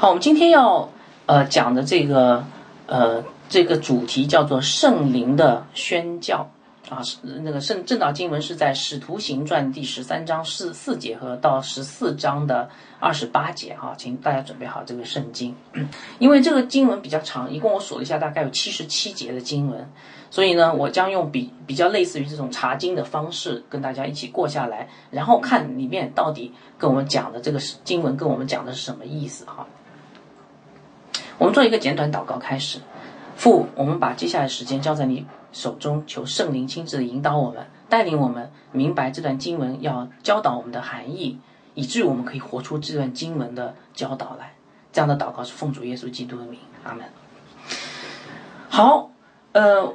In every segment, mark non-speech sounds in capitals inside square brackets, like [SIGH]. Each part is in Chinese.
好，我们今天要呃讲的这个呃这个主题叫做圣灵的宣教啊，是那个圣正道经文是在《使徒行传》第十三章四四节和到十四章的二十八节哈，请大家准备好这个圣经，[COUGHS] 因为这个经文比较长，一共我数了一下，大概有七十七节的经文，所以呢，我将用比比较类似于这种查经的方式跟大家一起过下来，然后看里面到底跟我们讲的这个经文跟我们讲的是什么意思哈。我们做一个简短祷告，开始。父，我们把接下来时间交在你手中，求圣灵亲自的引导我们，带领我们明白这段经文要教导我们的含义，以至于我们可以活出这段经文的教导来。这样的祷告是奉主耶稣基督的名，阿门。好，呃，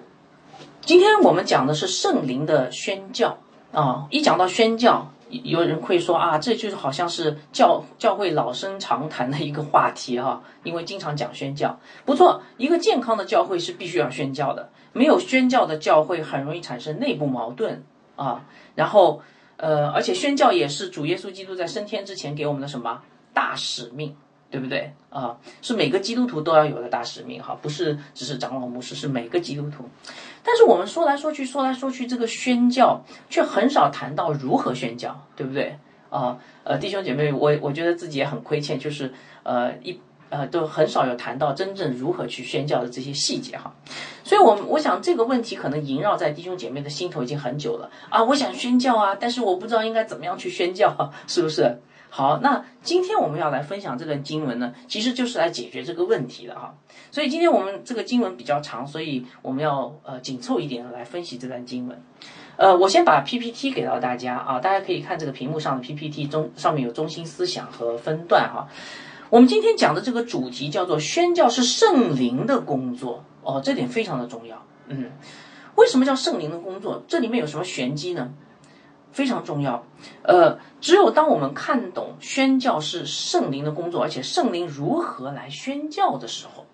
今天我们讲的是圣灵的宣教啊。一讲到宣教，有人会说啊，这就是好像是教教会老生常谈的一个话题哈，因为经常讲宣教。不错，一个健康的教会是必须要宣教的，没有宣教的教会很容易产生内部矛盾啊。然后，呃，而且宣教也是主耶稣基督在升天之前给我们的什么大使命，对不对啊？是每个基督徒都要有的大使命哈，不是只是长老牧师，是每个基督徒。但是我们说来说去，说来说去，这个宣教却很少谈到如何宣教，对不对啊？呃，弟兄姐妹，我我觉得自己也很亏欠，就是呃一呃都很少有谈到真正如何去宣教的这些细节哈。所以，我我想这个问题可能萦绕在弟兄姐妹的心头已经很久了啊。我想宣教啊，但是我不知道应该怎么样去宣教，是不是？好，那今天我们要来分享这段经文呢，其实就是来解决这个问题的哈。所以今天我们这个经文比较长，所以我们要呃紧凑一点来分析这段经文。呃，我先把 PPT 给到大家啊，大家可以看这个屏幕上的 PPT 中上面有中心思想和分段哈。我们今天讲的这个主题叫做宣教是圣灵的工作哦，这点非常的重要。嗯，为什么叫圣灵的工作？这里面有什么玄机呢？非常重要，呃，只有当我们看懂宣教是圣灵的工作，而且圣灵如何来宣教的时候，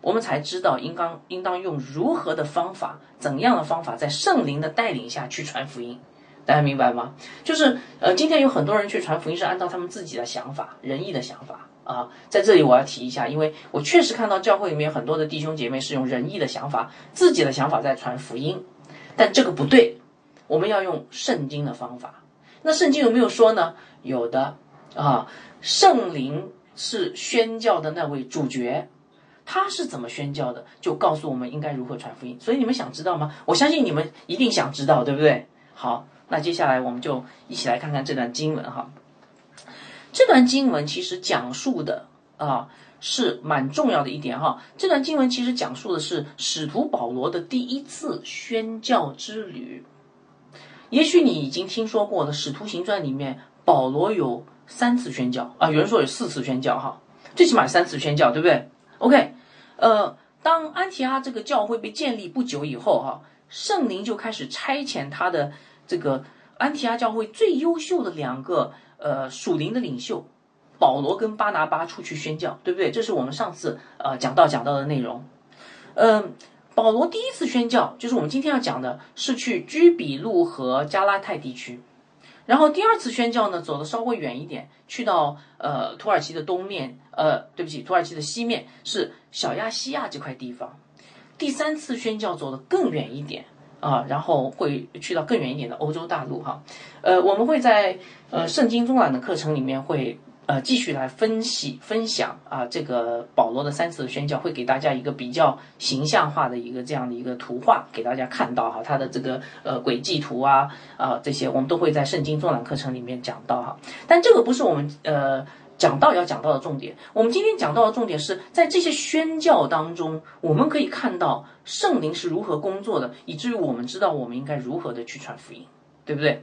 我们才知道应当应当用如何的方法，怎样的方法，在圣灵的带领下去传福音。大家明白吗？就是呃，今天有很多人去传福音是按照他们自己的想法、仁义的想法啊。在这里我要提一下，因为我确实看到教会里面很多的弟兄姐妹是用仁义的想法、自己的想法在传福音，但这个不对。我们要用圣经的方法，那圣经有没有说呢？有的啊，圣灵是宣教的那位主角，他是怎么宣教的，就告诉我们应该如何传福音。所以你们想知道吗？我相信你们一定想知道，对不对？好，那接下来我们就一起来看看这段经文哈。这段经文其实讲述的啊是蛮重要的一点哈。这段经文其实讲述的是使徒保罗的第一次宣教之旅。也许你已经听说过了，《使徒行传》里面保罗有三次宣教啊，有人说有四次宣教哈，最起码三次宣教，对不对？OK，呃，当安提阿这个教会被建立不久以后哈，圣灵就开始差遣他的这个安提阿教会最优秀的两个呃属灵的领袖保罗跟巴拿巴出去宣教，对不对？这是我们上次呃讲到讲到的内容，嗯。保罗第一次宣教，就是我们今天要讲的，是去居比路和加拉泰地区。然后第二次宣教呢，走的稍微远一点，去到呃土耳其的东面，呃，对不起，土耳其的西面是小亚细亚这块地方。第三次宣教走的更远一点啊，然后会去到更远一点的欧洲大陆哈。呃，我们会在呃圣经中览的课程里面会。呃，继续来分析分享啊，这个保罗的三次宣教会给大家一个比较形象化的一个这样的一个图画，给大家看到哈，他的这个呃轨迹图啊啊这些，我们都会在圣经作览课程里面讲到哈。但这个不是我们呃讲到要讲到的重点，我们今天讲到的重点是在这些宣教当中，我们可以看到圣灵是如何工作的，以至于我们知道我们应该如何的去传福音，对不对？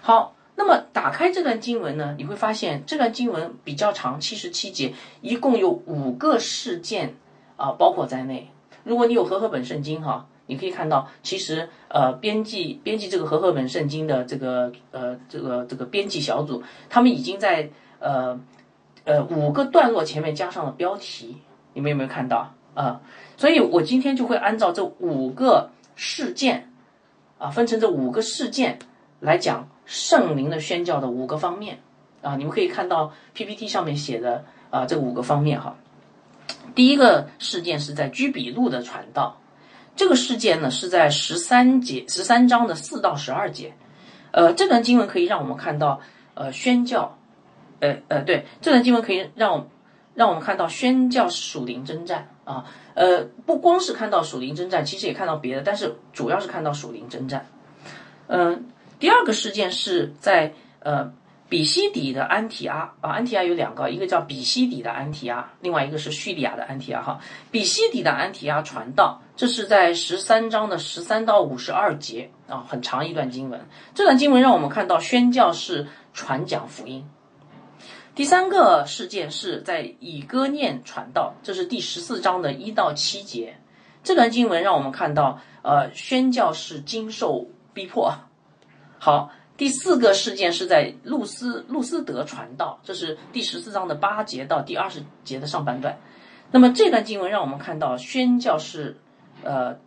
好。那么打开这段经文呢，你会发现这段经文比较长，七十七节，一共有五个事件啊，包括在内。如果你有和合本圣经哈，你可以看到，其实呃，编辑编辑这个和合本圣经的这个呃这个这个编辑小组，他们已经在呃呃五个段落前面加上了标题，你们有没有看到啊？所以我今天就会按照这五个事件啊，分成这五个事件来讲。圣灵的宣教的五个方面啊，你们可以看到 PPT 上面写的啊这五个方面哈。第一个事件是在居比路的传道，这个事件呢是在十三节十三章的四到十二节，呃，这段经文可以让我们看到呃宣教，呃呃对，这段经文可以让让我们看到宣教属灵征战啊，呃不光是看到属灵征战，其实也看到别的，但是主要是看到属灵征战。嗯，第二个事件是在呃。比西底的安提阿啊，安提阿有两个，一个叫比西底的安提阿，另外一个是叙利亚的安提阿哈。比西底的安提阿传道，这是在十三章的十三到五十二节啊，很长一段经文。这段经文让我们看到宣教是传讲福音。第三个事件是在以哥念传道，这是第十四章的一到七节。这段经文让我们看到，呃，宣教是经受逼迫。好。第四个事件是在路斯路斯德传道，这是第十四章的八节到第二十节的上半段。那么这段经文让我们看到宣教是，呃，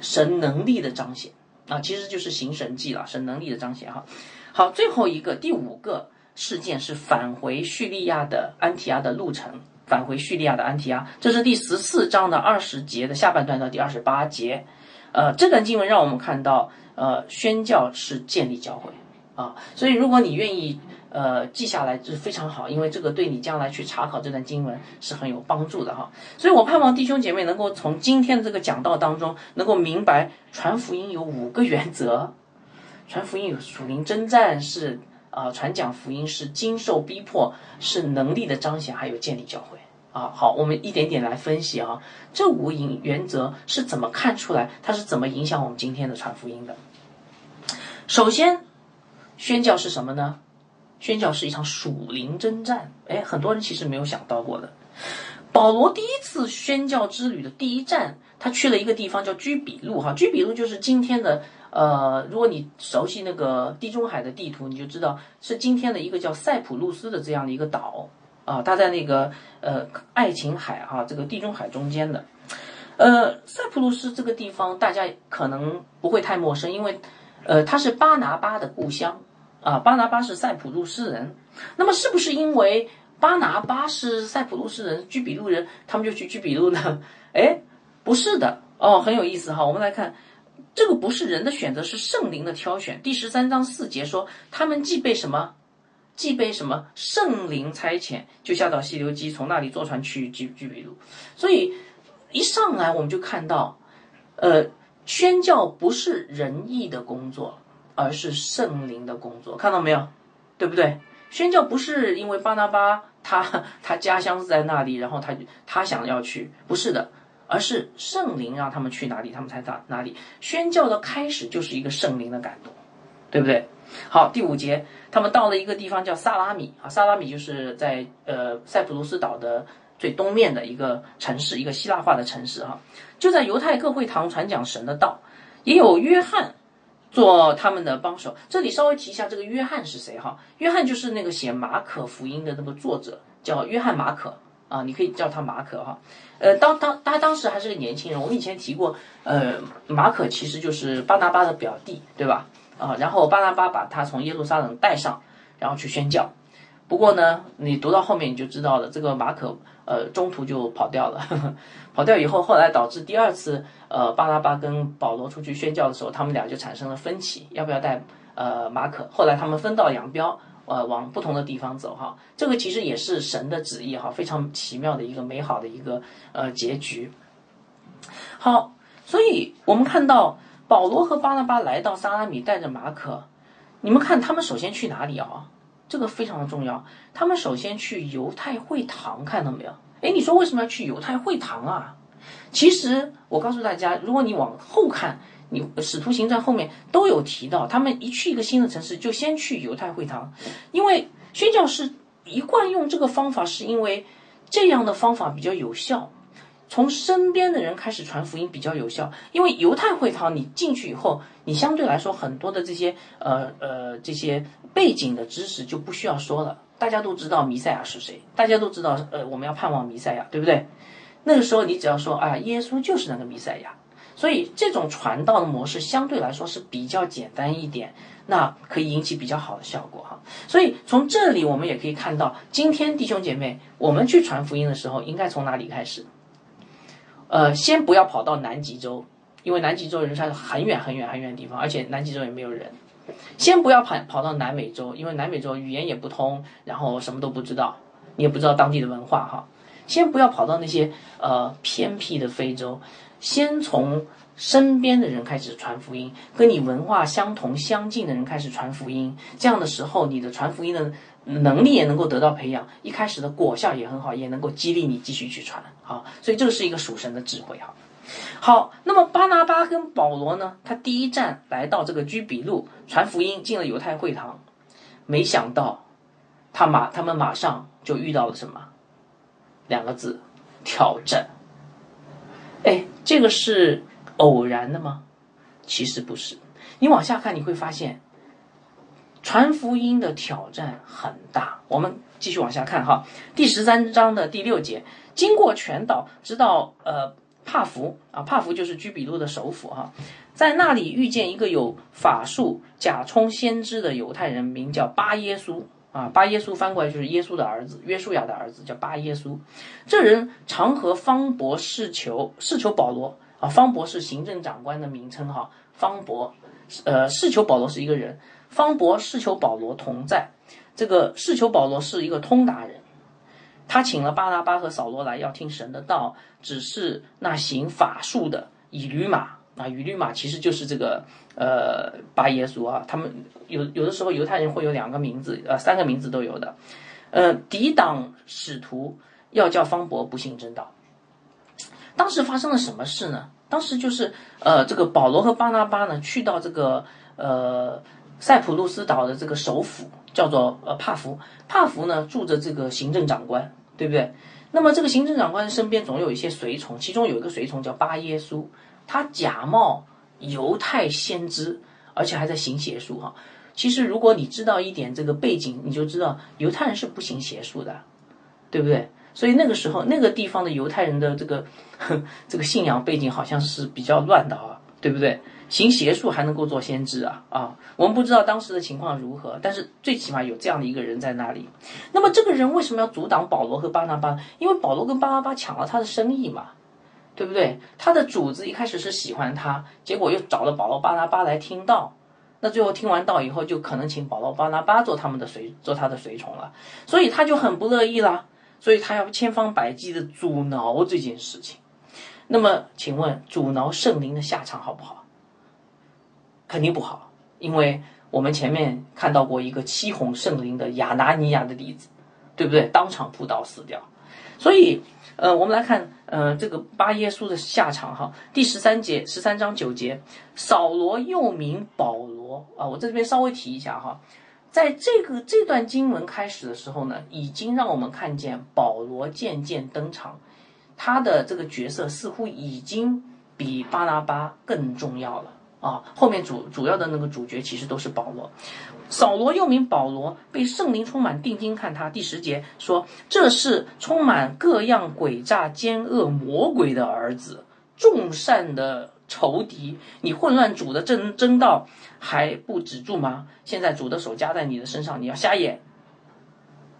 神能力的彰显啊，其实就是行神迹了，神能力的彰显哈。好，最后一个第五个事件是返回叙利亚的安提亚的路程，返回叙利亚的安提亚，这是第十四章的二十节的下半段到第二十八节。呃，这段经文让我们看到，呃，宣教是建立教会。啊，所以如果你愿意，呃，记下来这是非常好，因为这个对你将来去查考这段经文是很有帮助的哈。所以我盼望弟兄姐妹能够从今天的这个讲道当中，能够明白传福音有五个原则，传福音有属灵征战是啊，传讲福音是经受逼迫是能力的彰显，还有建立教会啊。好，我们一点点来分析啊，这五引原则是怎么看出来，它是怎么影响我们今天的传福音的？首先。宣教是什么呢？宣教是一场属灵征战。哎，很多人其实没有想到过的。保罗第一次宣教之旅的第一站，他去了一个地方叫居比路。哈，居比路就是今天的呃，如果你熟悉那个地中海的地图，你就知道是今天的一个叫塞浦路斯的这样的一个岛啊。它在那个呃爱琴海哈这个地中海中间的。呃，塞浦路斯这个地方大家可能不会太陌生，因为呃它是巴拿巴的故乡。啊，巴拿巴是塞浦路斯人，那么是不是因为巴拿巴是塞浦路斯人，居比路人，他们就去居比路呢？哎，不是的，哦，很有意思哈。我们来看，这个不是人的选择，是圣灵的挑选。第十三章四节说，他们既被什么，既被什么圣灵差遣，就下到西流基，从那里坐船去居居比路。所以一上来我们就看到，呃，宣教不是仁义的工作。而是圣灵的工作，看到没有？对不对？宣教不是因为巴拿巴他他家乡是在那里，然后他他想要去，不是的，而是圣灵让他们去哪里，他们才到哪里。宣教的开始就是一个圣灵的感动，对不对？好，第五节，他们到了一个地方叫萨拉米啊，萨拉米就是在呃塞浦路斯岛的最东面的一个城市，一个希腊化的城市哈，就在犹太各会堂传讲神的道，也有约翰。做他们的帮手。这里稍微提一下，这个约翰是谁哈？约翰就是那个写马可福音的那个作者，叫约翰马可啊，你可以叫他马可哈。呃，当当他当时还是个年轻人，我们以前提过，呃，马可其实就是巴拿巴的表弟，对吧？啊，然后巴拿巴把他从耶路撒冷带上，然后去宣教。不过呢，你读到后面你就知道了，这个马可呃中途就跑掉了，[LAUGHS] 跑掉以后，后来导致第二次呃巴拉巴跟保罗出去宣教的时候，他们俩就产生了分歧，要不要带呃马可？后来他们分道扬镳，呃往不同的地方走哈。这个其实也是神的旨意哈，非常奇妙的一个美好的一个呃结局。好，所以我们看到保罗和巴拉巴来到撒拉米，带着马可，你们看他们首先去哪里啊？这个非常的重要。他们首先去犹太会堂，看到没有？哎，你说为什么要去犹太会堂啊？其实我告诉大家，如果你往后看，你《使徒行传》后面都有提到，他们一去一个新的城市，就先去犹太会堂，因为宣教士一贯用这个方法，是因为这样的方法比较有效。从身边的人开始传福音比较有效，因为犹太会堂你进去以后，你相对来说很多的这些呃呃这些背景的知识就不需要说了，大家都知道弥赛亚是谁，大家都知道呃我们要盼望弥赛亚，对不对？那个时候你只要说啊，耶稣就是那个弥赛亚，所以这种传道的模式相对来说是比较简单一点，那可以引起比较好的效果哈。所以从这里我们也可以看到，今天弟兄姐妹，我们去传福音的时候，应该从哪里开始？呃，先不要跑到南极洲，因为南极洲人是很远很远很远的地方，而且南极洲也没有人。先不要跑跑到南美洲，因为南美洲语言也不通，然后什么都不知道，你也不知道当地的文化哈。先不要跑到那些呃偏僻的非洲。先从身边的人开始传福音，跟你文化相同相近的人开始传福音，这样的时候，你的传福音的能力也能够得到培养，一开始的果效也很好，也能够激励你继续去传。好，所以这个是一个属神的智慧哈。好，那么巴拿巴跟保罗呢，他第一站来到这个居比路传福音，进了犹太会堂，没想到他马他们马上就遇到了什么？两个字，挑战。哎，这个是偶然的吗？其实不是。你往下看，你会发现传福音的挑战很大。我们继续往下看哈，第十三章的第六节，经过全岛，直到呃帕福啊，帕福就是居比路的首府哈，在那里遇见一个有法术、假充先知的犹太人，名叫巴耶稣。啊，巴耶稣翻过来就是耶稣的儿子，约书亚的儿子叫巴耶稣。这人常和方博士求，试求保罗啊。方博是行政长官的名称哈。方博，呃，试求保罗是一个人。方伯是求保罗同在。这个是求保罗是一个通达人，他请了巴拿巴和扫罗来要听神的道，只是那行法术的以驴马。啊，以律马其实就是这个呃巴耶稣啊，他们有有的时候犹太人会有两个名字，呃三个名字都有的，呃抵挡使徒要叫方伯不信真道。当时发生了什么事呢？当时就是呃这个保罗和巴拿巴呢去到这个呃塞浦路斯岛的这个首府叫做呃帕福，帕福呢住着这个行政长官，对不对？那么这个行政长官身边总有一些随从，其中有一个随从叫巴耶稣。他假冒犹太先知，而且还在行邪术哈。其实，如果你知道一点这个背景，你就知道犹太人是不行邪术的，对不对？所以那个时候，那个地方的犹太人的这个 [LAUGHS] 这个信仰背景好像是比较乱的啊，对不对？行邪术还能够做先知啊啊！我们不知道当时的情况如何，但是最起码有这样的一个人在那里。那么这个人为什么要阻挡保罗和巴拿巴？因为保罗跟巴拿巴抢了他的生意嘛。对不对？他的主子一开始是喜欢他，结果又找了保罗巴拿巴来听道，那最后听完道以后，就可能请保罗巴拿巴做他们的随做他的随从了，所以他就很不乐意啦，所以他要千方百计的阻挠这件事情。那么，请问阻挠圣灵的下场好不好？肯定不好，因为我们前面看到过一个七哄圣灵的亚拿尼亚的例子，对不对？当场扑倒死掉，所以。呃，我们来看，呃，这个巴耶稣的下场哈，第十三节，十三章九节，扫罗又名保罗啊，我在这边稍微提一下哈，在这个这段经文开始的时候呢，已经让我们看见保罗渐渐登场，他的这个角色似乎已经比巴拿巴更重要了。啊，后面主主要的那个主角其实都是保罗，扫罗又名保罗，被圣灵充满，定睛看他。第十节说，这是充满各样诡诈奸恶魔鬼的儿子，众善的仇敌。你混乱主的正正道还不止住吗？现在主的手加在你的身上，你要瞎眼，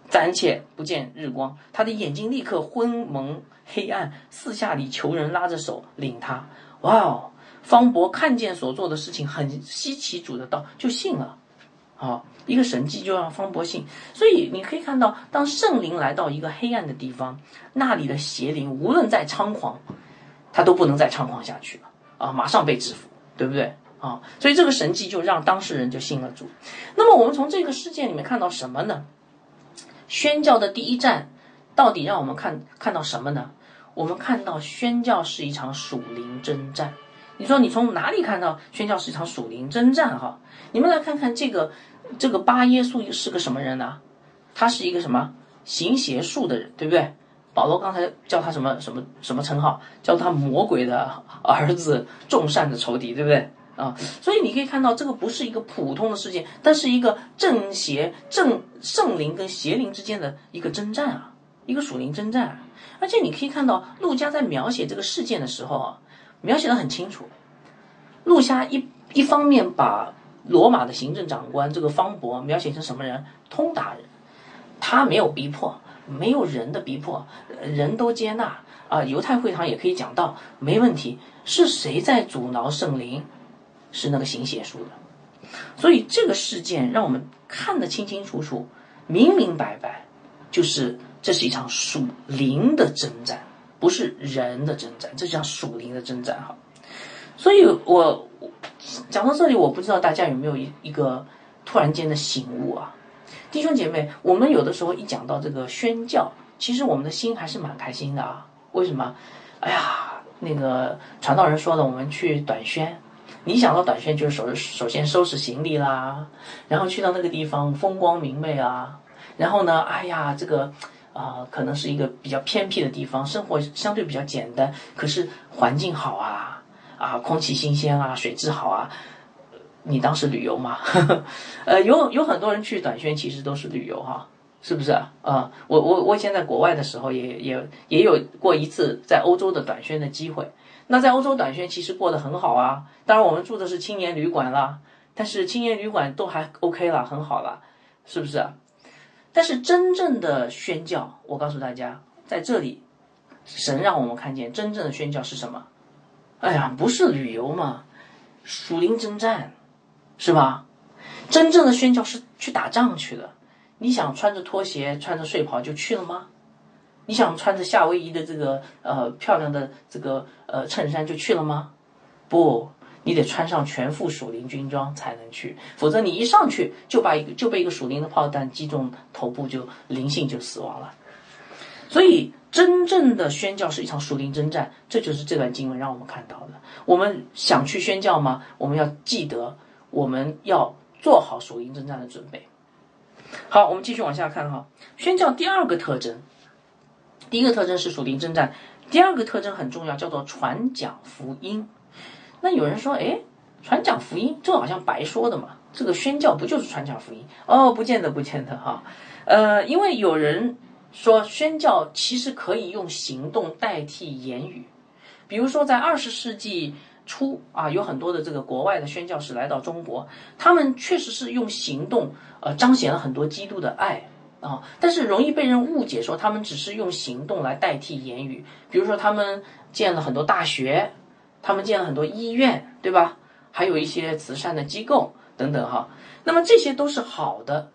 暂且不见日光。他的眼睛立刻昏蒙黑暗，四下里求人拉着手领他。哇哦！方伯看见所做的事情很稀奇，主的道就信了，啊，一个神迹就让方伯信。所以你可以看到，当圣灵来到一个黑暗的地方，那里的邪灵无论再猖狂，他都不能再猖狂下去了啊，马上被制服，对不对啊？所以这个神迹就让当事人就信了主。那么我们从这个事件里面看到什么呢？宣教的第一站到底让我们看看到什么呢？我们看到宣教是一场属灵征战。你说你从哪里看到宣教是一场属灵征战？哈，你们来看看这个这个巴耶稣是个什么人呢？他是一个什么行邪术的人，对不对？保罗刚才叫他什么什么什么称号？叫他魔鬼的儿子，众善的仇敌，对不对？啊，所以你可以看到这个不是一个普通的事件，但是一个正邪正圣灵跟邪灵之间的一个征战啊，一个属灵征战。而且你可以看到陆家在描写这个事件的时候啊。描写的很清楚。陆虾一一方面把罗马的行政长官这个方伯描写成什么人？通达人，他没有逼迫，没有人的逼迫，人都接纳啊。犹太会堂也可以讲到，没问题。是谁在阻挠圣灵？是那个行邪术的。所以这个事件让我们看得清清楚楚、明明白白，就是这是一场属灵的征战，不是人的征战，这叫属灵的征战哈。所以我讲到这里，我不知道大家有没有一一个突然间的醒悟啊，弟兄姐妹，我们有的时候一讲到这个宣教，其实我们的心还是蛮开心的啊。为什么？哎呀，那个传道人说了，我们去短宣，你想到短宣就是首首先收拾行李啦，然后去到那个地方风光明媚啊，然后呢，哎呀，这个啊可能是一个比较偏僻的地方，生活相对比较简单，可是环境好啊。啊，空气新鲜啊，水质好啊，你当时旅游吗？[LAUGHS] 呃，有有很多人去短宣，其实都是旅游哈，是不是啊？我我我以前在国外的时候，也也也有过一次在欧洲的短宣的机会。那在欧洲短宣其实过得很好啊，当然我们住的是青年旅馆啦，但是青年旅馆都还 OK 了，很好了，是不是？但是真正的宣教，我告诉大家，在这里，神让我们看见真正的宣教是什么？哎呀，不是旅游嘛，属灵征战，是吧？真正的宣教是去打仗去的。你想穿着拖鞋、穿着睡袍就去了吗？你想穿着夏威夷的这个呃漂亮的这个呃衬衫就去了吗？不，你得穿上全副属灵军装才能去，否则你一上去就把一个就被一个属灵的炮弹击中头部，就灵性就死亡了。所以。真正的宣教是一场属灵征战，这就是这段经文让我们看到的。我们想去宣教吗？我们要记得，我们要做好属灵征战的准备。好，我们继续往下看哈。宣教第二个特征，第一个特征是属灵征战，第二个特征很重要，叫做传讲福音。那有人说，哎，传讲福音，这好像白说的嘛？这个宣教不就是传讲福音？哦，不见得，不见得哈。呃，因为有人。说宣教其实可以用行动代替言语，比如说在二十世纪初啊，有很多的这个国外的宣教士来到中国，他们确实是用行动呃彰显了很多基督的爱啊，但是容易被人误解说他们只是用行动来代替言语，比如说他们建了很多大学，他们建了很多医院，对吧？还有一些慈善的机构等等哈，那么这些都是好的，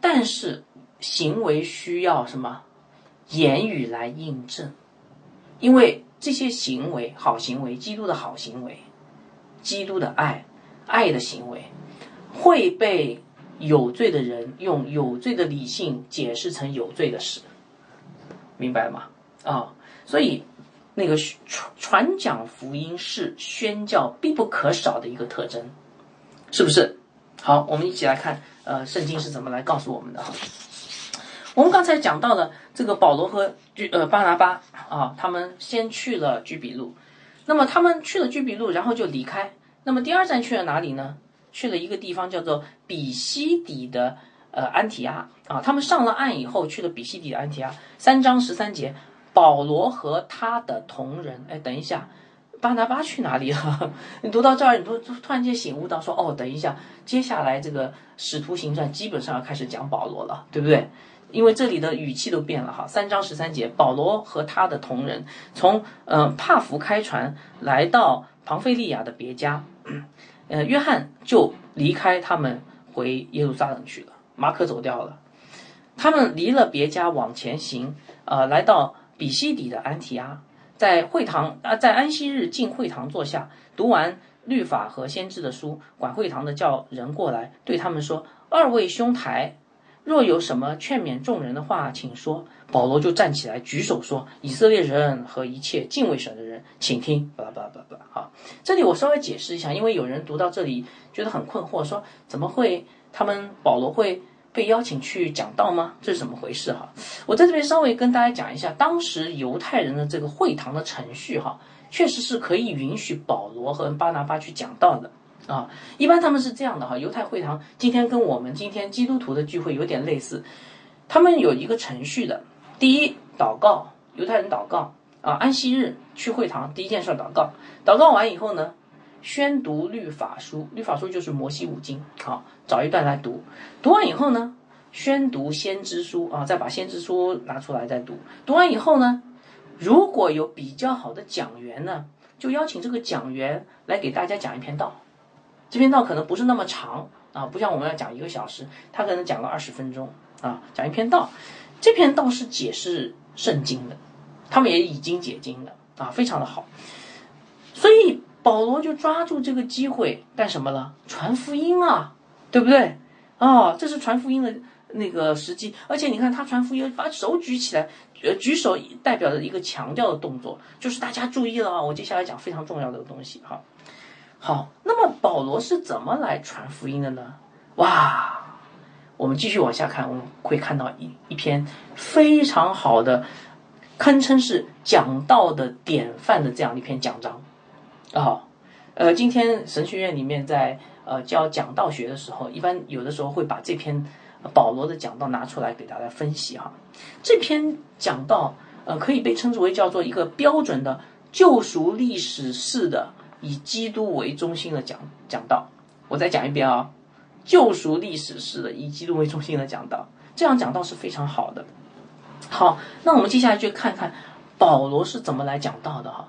但是。行为需要什么言语来印证？因为这些行为，好行为，基督的好行为，基督的爱，爱的行为，会被有罪的人用有罪的理性解释成有罪的事，明白吗？啊，所以那个传传讲福音是宣教必不可少的一个特征，是不是？好，我们一起来看，呃，圣经是怎么来告诉我们的哈。我们刚才讲到了这个保罗和呃巴拿巴啊，他们先去了居比路，那么他们去了居比路，然后就离开。那么第二站去了哪里呢？去了一个地方叫做比西底的呃安提阿啊。他们上了岸以后，去了比西底的安提阿。三章十三节，保罗和他的同人，哎，等一下，巴拿巴去哪里了？[LAUGHS] 你读到这儿，你突突然间醒悟到说，哦，等一下，接下来这个使徒行传基本上要开始讲保罗了，对不对？因为这里的语气都变了哈，三章十三节，保罗和他的同人从呃帕福开船来到庞菲利亚的别家，呃，约翰就离开他们回耶路撒冷去了，马可走掉了，他们离了别家往前行，呃，来到比西底的安提阿，在会堂啊，在安息日进会堂坐下，读完律法和先知的书，管会堂的叫人过来对他们说：“二位兄台。”若有什么劝勉众人的话，请说。保罗就站起来举手说：“以色列人和一切敬畏神的人，请听。”巴拉巴拉巴拉。好，这里我稍微解释一下，因为有人读到这里觉得很困惑，说怎么会他们保罗会被邀请去讲道吗？这是怎么回事？哈，我在这边稍微跟大家讲一下，当时犹太人的这个会堂的程序，哈，确实是可以允许保罗和巴拿巴去讲道的。啊，一般他们是这样的哈，犹太会堂今天跟我们今天基督徒的聚会有点类似，他们有一个程序的。第一，祷告，犹太人祷告，啊，安息日去会堂，第一件事祷告，祷告完以后呢，宣读律法书，律法书就是摩西五经，好，找一段来读，读完以后呢，宣读先知书啊，再把先知书拿出来再读，读完以后呢，如果有比较好的讲员呢，就邀请这个讲员来给大家讲一篇道，这篇道可能不是那么长啊，不像我们要讲一个小时，他可能讲个二十分钟啊，讲一篇道，这篇道是解释圣经的。他们也已经解经了啊，非常的好，所以保罗就抓住这个机会干什么了？传福音啊，对不对？哦，这是传福音的那个时机，而且你看他传福音，把手举起来，呃，举手代表着一个强调的动作，就是大家注意了啊，我接下来讲非常重要的东西哈。好，那么保罗是怎么来传福音的呢？哇，我们继续往下看，我们会看到一一篇非常好的。堪称是讲道的典范的这样一篇讲章，啊，呃，今天神学院里面在呃教讲道学的时候，一般有的时候会把这篇保罗的讲道拿出来给大家分析哈。这篇讲道呃可以被称之为叫做一个标准的救赎历史式的以基督为中心的讲讲道。我再讲一遍啊，救赎历史式的以基督为中心的讲道，这样讲道是非常好的。好，那我们接下来就看看保罗是怎么来讲道的哈。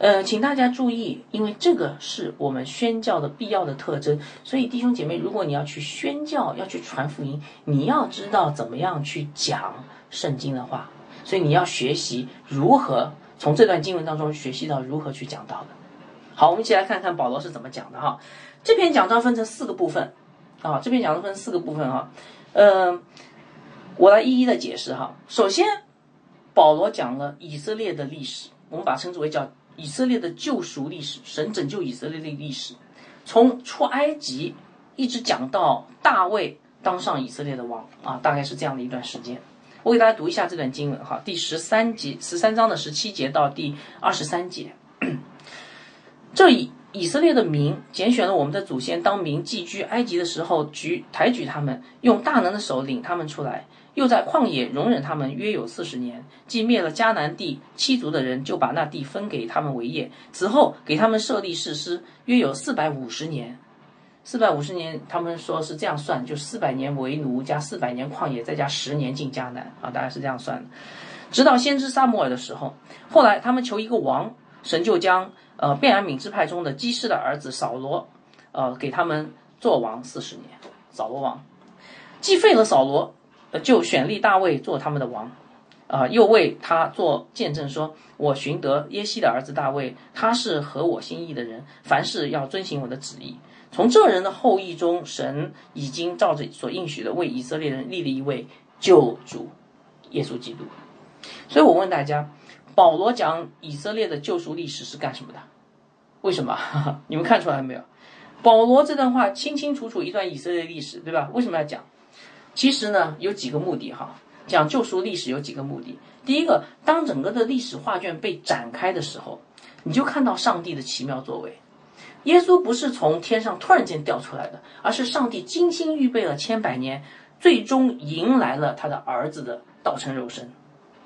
呃，请大家注意，因为这个是我们宣教的必要的特征，所以弟兄姐妹，如果你要去宣教，要去传福音，你要知道怎么样去讲圣经的话，所以你要学习如何从这段经文当中学习到如何去讲道的。好，我们一起来看看保罗是怎么讲的哈。这篇讲章分成四个部分啊，这篇讲章分四个部分哈，嗯。我来一一的解释哈。首先，保罗讲了以色列的历史，我们把称之为叫以色列的救赎历史，神拯救以色列的历史，从出埃及一直讲到大卫当上以色列的王啊，大概是这样的一段时间。我给大家读一下这段经文哈，第十三节十三章的十七节到第二十三节。这以以色列的民拣选了我们的祖先当民寄居埃及的时候，举抬举他们，用大能的手领他们出来。又在旷野容忍他们约有四十年，既灭了迦南地七族的人，就把那地分给他们为业。此后给他们设立誓师，约有四百五十年。四百五十年，他们说是这样算，就四百年为奴，加四百年旷野，再加十年进迦南啊，大概是这样算的。直到先知撒母耳的时候，后来他们求一个王，神就将呃便雅悯支派中的基士的儿子扫罗，呃给他们做王四十年。扫罗王既废了扫罗。就选立大卫做他们的王，啊，又为他做见证，说：“我寻得耶西的儿子大卫，他是合我心意的人，凡事要遵行我的旨意。从这人的后裔中，神已经照着所应许的，为以色列人立了一位救主，耶稣基督。所以我问大家，保罗讲以色列的救赎历史是干什么的？为什么？[LAUGHS] 你们看出来没有？保罗这段话清清楚楚一段以色列历史，对吧？为什么要讲？其实呢，有几个目的哈。讲救赎历史有几个目的。第一个，当整个的历史画卷被展开的时候，你就看到上帝的奇妙作为。耶稣不是从天上突然间掉出来的，而是上帝精心预备了千百年，最终迎来了他的儿子的道成肉身，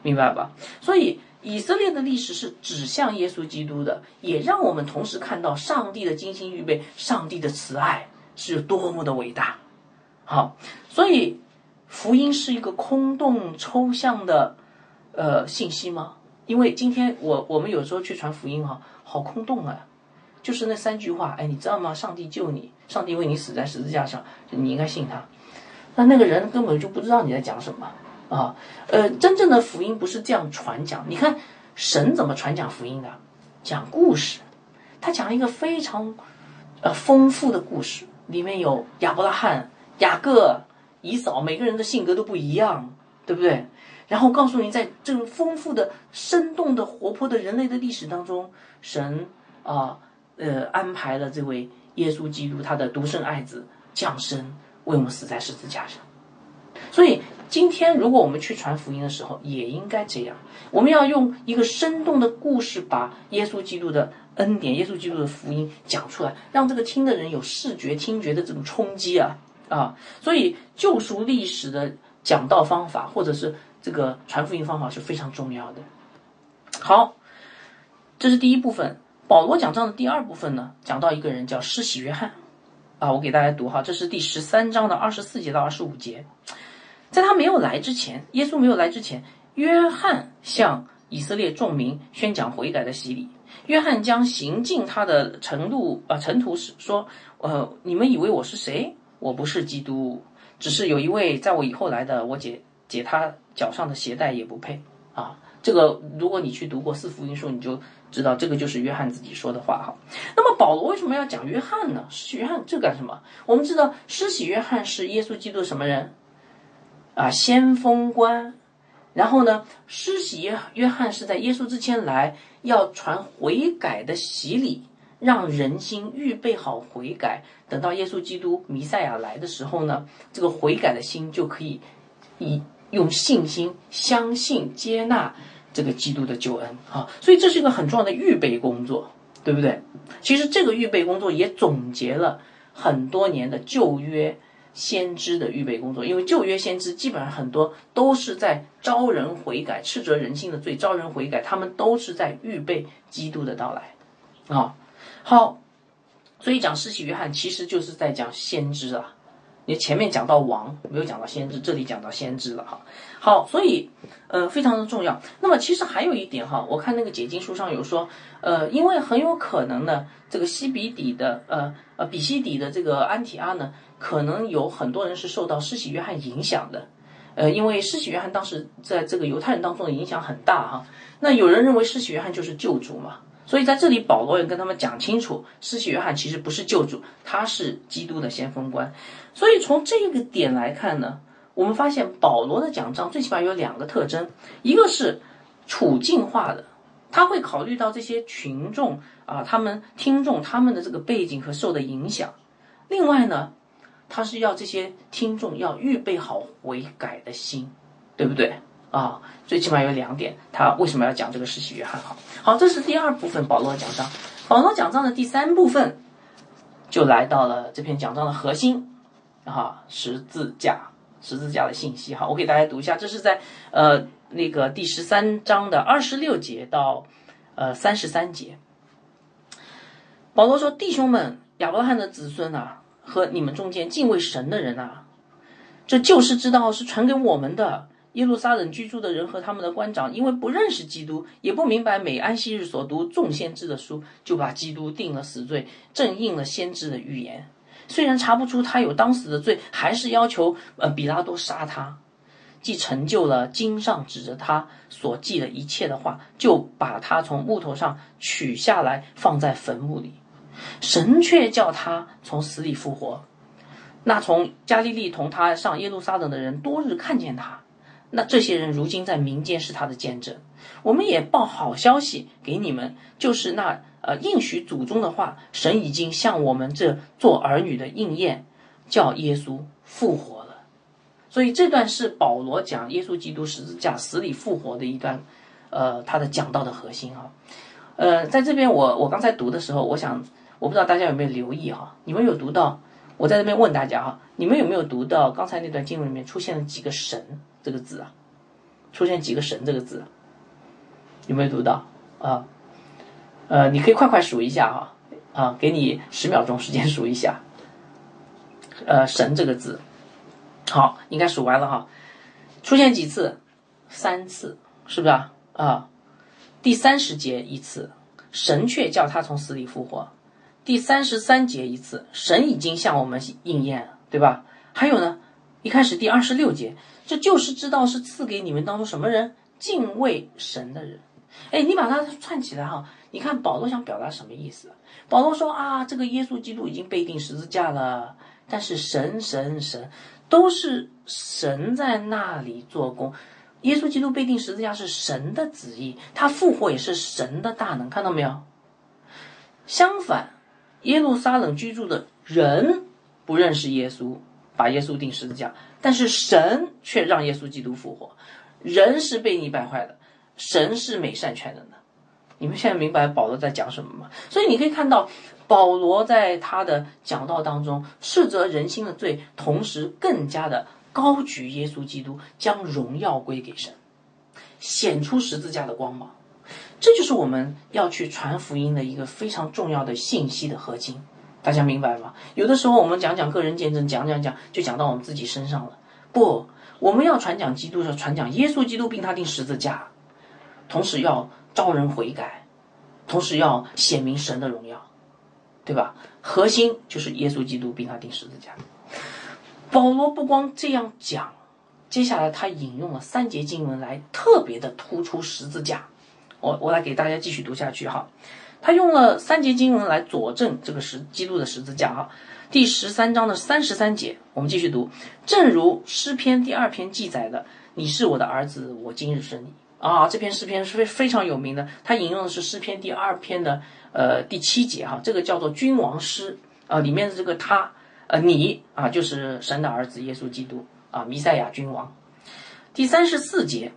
明白吧？所以以色列的历史是指向耶稣基督的，也让我们同时看到上帝的精心预备，上帝的慈爱是有多么的伟大。好，所以福音是一个空洞抽象的呃信息吗？因为今天我我们有时候去传福音哈，好空洞啊，就是那三句话，哎，你知道吗？上帝救你，上帝为你死在十字架上，你应该信他。那那个人根本就不知道你在讲什么啊。呃，真正的福音不是这样传讲。你看神怎么传讲福音的？讲故事，他讲了一个非常呃丰富的故事，里面有亚伯拉罕。雅各、以扫，每个人的性格都不一样，对不对？然后告诉你，在这个丰富的、生动的、活泼的人类的历史当中，神啊，呃，安排了这位耶稣基督，他的独生爱子降生，为我们死在十字架上。所以，今天如果我们去传福音的时候，也应该这样。我们要用一个生动的故事，把耶稣基督的恩典、耶稣基督的福音讲出来，让这个听的人有视觉、听觉的这种冲击啊。啊，所以救赎历史的讲道方法，或者是这个传福音方法是非常重要的。好，这是第一部分。保罗讲章的第二部分呢，讲到一个人叫施洗约翰，啊，我给大家读哈，这是第十三章的二十四节到二十五节。在他没有来之前，耶稣没有来之前，约翰向以色列众民宣讲悔改的洗礼。约翰将行进他的程路啊，尘途时说：“呃，你们以为我是谁？我不是基督，只是有一位在我以后来的，我解解他脚上的鞋带也不配啊。”这个，如果你去读过四福音书，你就知道这个就是约翰自己说的话哈。那么保罗为什么要讲约翰呢？约翰这干什么？我们知道施洗约翰是耶稣基督什么人啊？先锋官。然后呢，施洗约约翰是在耶稣之前来，要传悔改的洗礼，让人心预备好悔改。等到耶稣基督弥赛亚来的时候呢，这个悔改的心就可以以用信心相信接纳。这个基督的救恩啊，所以这是一个很重要的预备工作，对不对？其实这个预备工作也总结了很多年的旧约先知的预备工作，因为旧约先知基本上很多都是在招人悔改、斥责人性的罪、招人悔改，他们都是在预备基督的到来啊。好，所以讲施洗约翰其实就是在讲先知啊。你前面讲到王，没有讲到先知，这里讲到先知了哈。好，所以呃非常的重要。那么其实还有一点哈，我看那个解经书上有说，呃，因为很有可能呢，这个西比底的呃呃比西底的这个安提阿呢，可能有很多人是受到施洗约翰影响的，呃，因为施洗约翰当时在这个犹太人当中的影响很大哈。那有人认为施洗约翰就是救主嘛。所以在这里，保罗也跟他们讲清楚，施洗约翰其实不是救主，他是基督的先锋官。所以从这个点来看呢，我们发现保罗的讲章最起码有两个特征：一个是处境化的，他会考虑到这些群众啊，他们听众他们的这个背景和受的影响；另外呢，他是要这些听众要预备好悔改的心，对不对？啊，最起码有两点，他为什么要讲这个施洗约翰？好，好，这是第二部分保罗的讲章。保罗讲章的第三部分，就来到了这篇讲章的核心，啊，十字架，十字架的信息。哈，我给大家读一下，这是在呃那个第十三章的二十六节到呃三十三节。保罗说：“弟兄们，亚伯拉罕的子孙啊，和你们中间敬畏神的人啊，这救世之道是传给我们的。”耶路撒冷居住的人和他们的官长，因为不认识基督，也不明白每安息日所读众先知的书，就把基督定了死罪，正应了先知的预言。虽然查不出他有当死的罪，还是要求呃比拉多杀他，既成就了经上指着他所记的一切的话，就把他从木头上取下来，放在坟墓里。神却叫他从死里复活。那从加利利同他上耶路撒冷的人，多日看见他。那这些人如今在民间是他的见证，我们也报好消息给你们，就是那呃应许祖宗的话，神已经向我们这做儿女的应验，叫耶稣复活了。所以这段是保罗讲耶稣基督十字架死里复活的一段，呃，他的讲道的核心啊。呃，在这边我我刚才读的时候，我想我不知道大家有没有留意哈，你们有读到？我在这边问大家哈，你们有没有读到刚才那段经文里面出现了几个神？这个字啊，出现几个神这个字，有没有读到啊？呃，你可以快快数一下哈，啊，给你十秒钟时间数一下。呃，神这个字，好，应该数完了哈。出现几次？三次，是不是啊？啊，第三十节一次，神却叫他从死里复活；第三十三节一次，神已经向我们应验，对吧？还有呢，一开始第二十六节。这就是知道是赐给你们当中什么人敬畏神的人，哎，你把它串起来哈，你看保罗想表达什么意思？保罗说啊，这个耶稣基督已经被钉十字架了，但是神神神都是神在那里做工，耶稣基督被钉十字架是神的旨意，他复活也是神的大能，看到没有？相反，耶路撒冷居住的人不认识耶稣。把耶稣钉十字架，但是神却让耶稣基督复活。人是被你败坏的，神是美善全能的。你们现在明白保罗在讲什么吗？所以你可以看到，保罗在他的讲道当中，斥责人心的罪，同时更加的高举耶稣基督，将荣耀归给神，显出十字架的光芒。这就是我们要去传福音的一个非常重要的信息的核心。大家明白吗？有的时候我们讲讲个人见证，讲讲讲就讲到我们自己身上了。不，我们要传讲基督，是传讲耶稣基督并他定十字架，同时要招人悔改，同时要显明神的荣耀，对吧？核心就是耶稣基督并他定十字架。保罗不光这样讲，接下来他引用了三节经文来特别的突出十字架。我我来给大家继续读下去哈。他用了三节经文来佐证这个十基督的十字架哈，第十三章的三十三节，我们继续读，正如诗篇第二篇记载的，你是我的儿子，我今日生你。啊，这篇诗篇是非非常有名的，他引用的是诗篇第二篇的呃第七节哈，这个叫做君王诗啊，里面的这个他呃你啊就是神的儿子耶稣基督啊弥赛亚君王，第三十四节。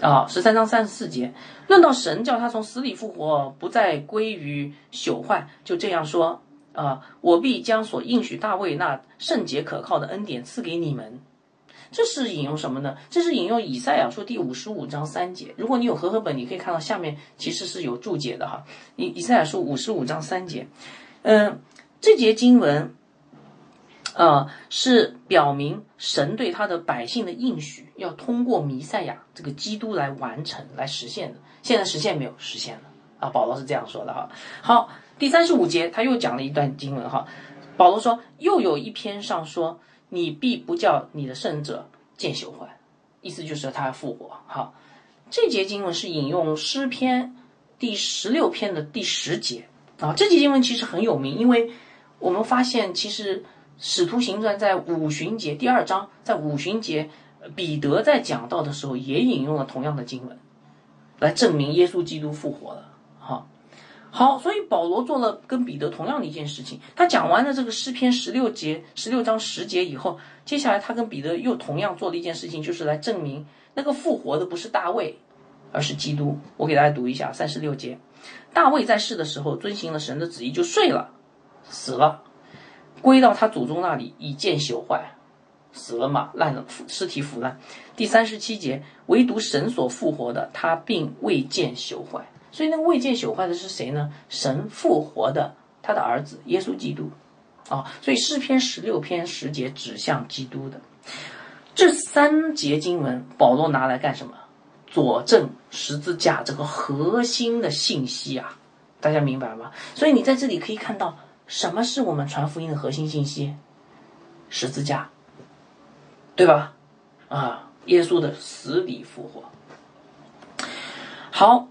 啊，十三章三十四节，论到神叫他从死里复活，不再归于朽坏，就这样说啊，我必将所应许大卫那圣洁可靠的恩典赐给你们。这是引用什么呢？这是引用以赛亚书第五十五章三节。如果你有和合本，你可以看到下面其实是有注解的哈。以以赛亚书五十五章三节，嗯，这节经文。呃，是表明神对他的百姓的应许，要通过弥赛亚这个基督来完成、来实现的。现在实现没有？实现了啊！保罗是这样说的哈。好，第三十五节他又讲了一段经文哈。保罗说，又有一篇上说，你必不叫你的圣者见朽坏，意思就是他要复活。好，这节经文是引用诗篇第十六篇的第十节啊。这节经文其实很有名，因为我们发现其实。使徒行传在五旬节第二章，在五旬节，彼得在讲到的时候也引用了同样的经文，来证明耶稣基督复活了。好，好，所以保罗做了跟彼得同样的一件事情。他讲完了这个诗篇十六节、十六章十节以后，接下来他跟彼得又同样做了一件事情，就是来证明那个复活的不是大卫，而是基督。我给大家读一下三十六节：大卫在世的时候遵行了神的旨意，就睡了，死了。归到他祖宗那里，以见朽坏，死了嘛，烂了，尸体腐烂。第三十七节，唯独神所复活的，他并未见朽坏。所以那未见朽坏的是谁呢？神复活的，他的儿子耶稣基督啊。所以诗篇十六篇十节指向基督的这三节经文，保罗拿来干什么？佐证十字架这个核心的信息啊，大家明白吗？所以你在这里可以看到。什么是我们传福音的核心信息？十字架，对吧？啊，耶稣的死里复活。好，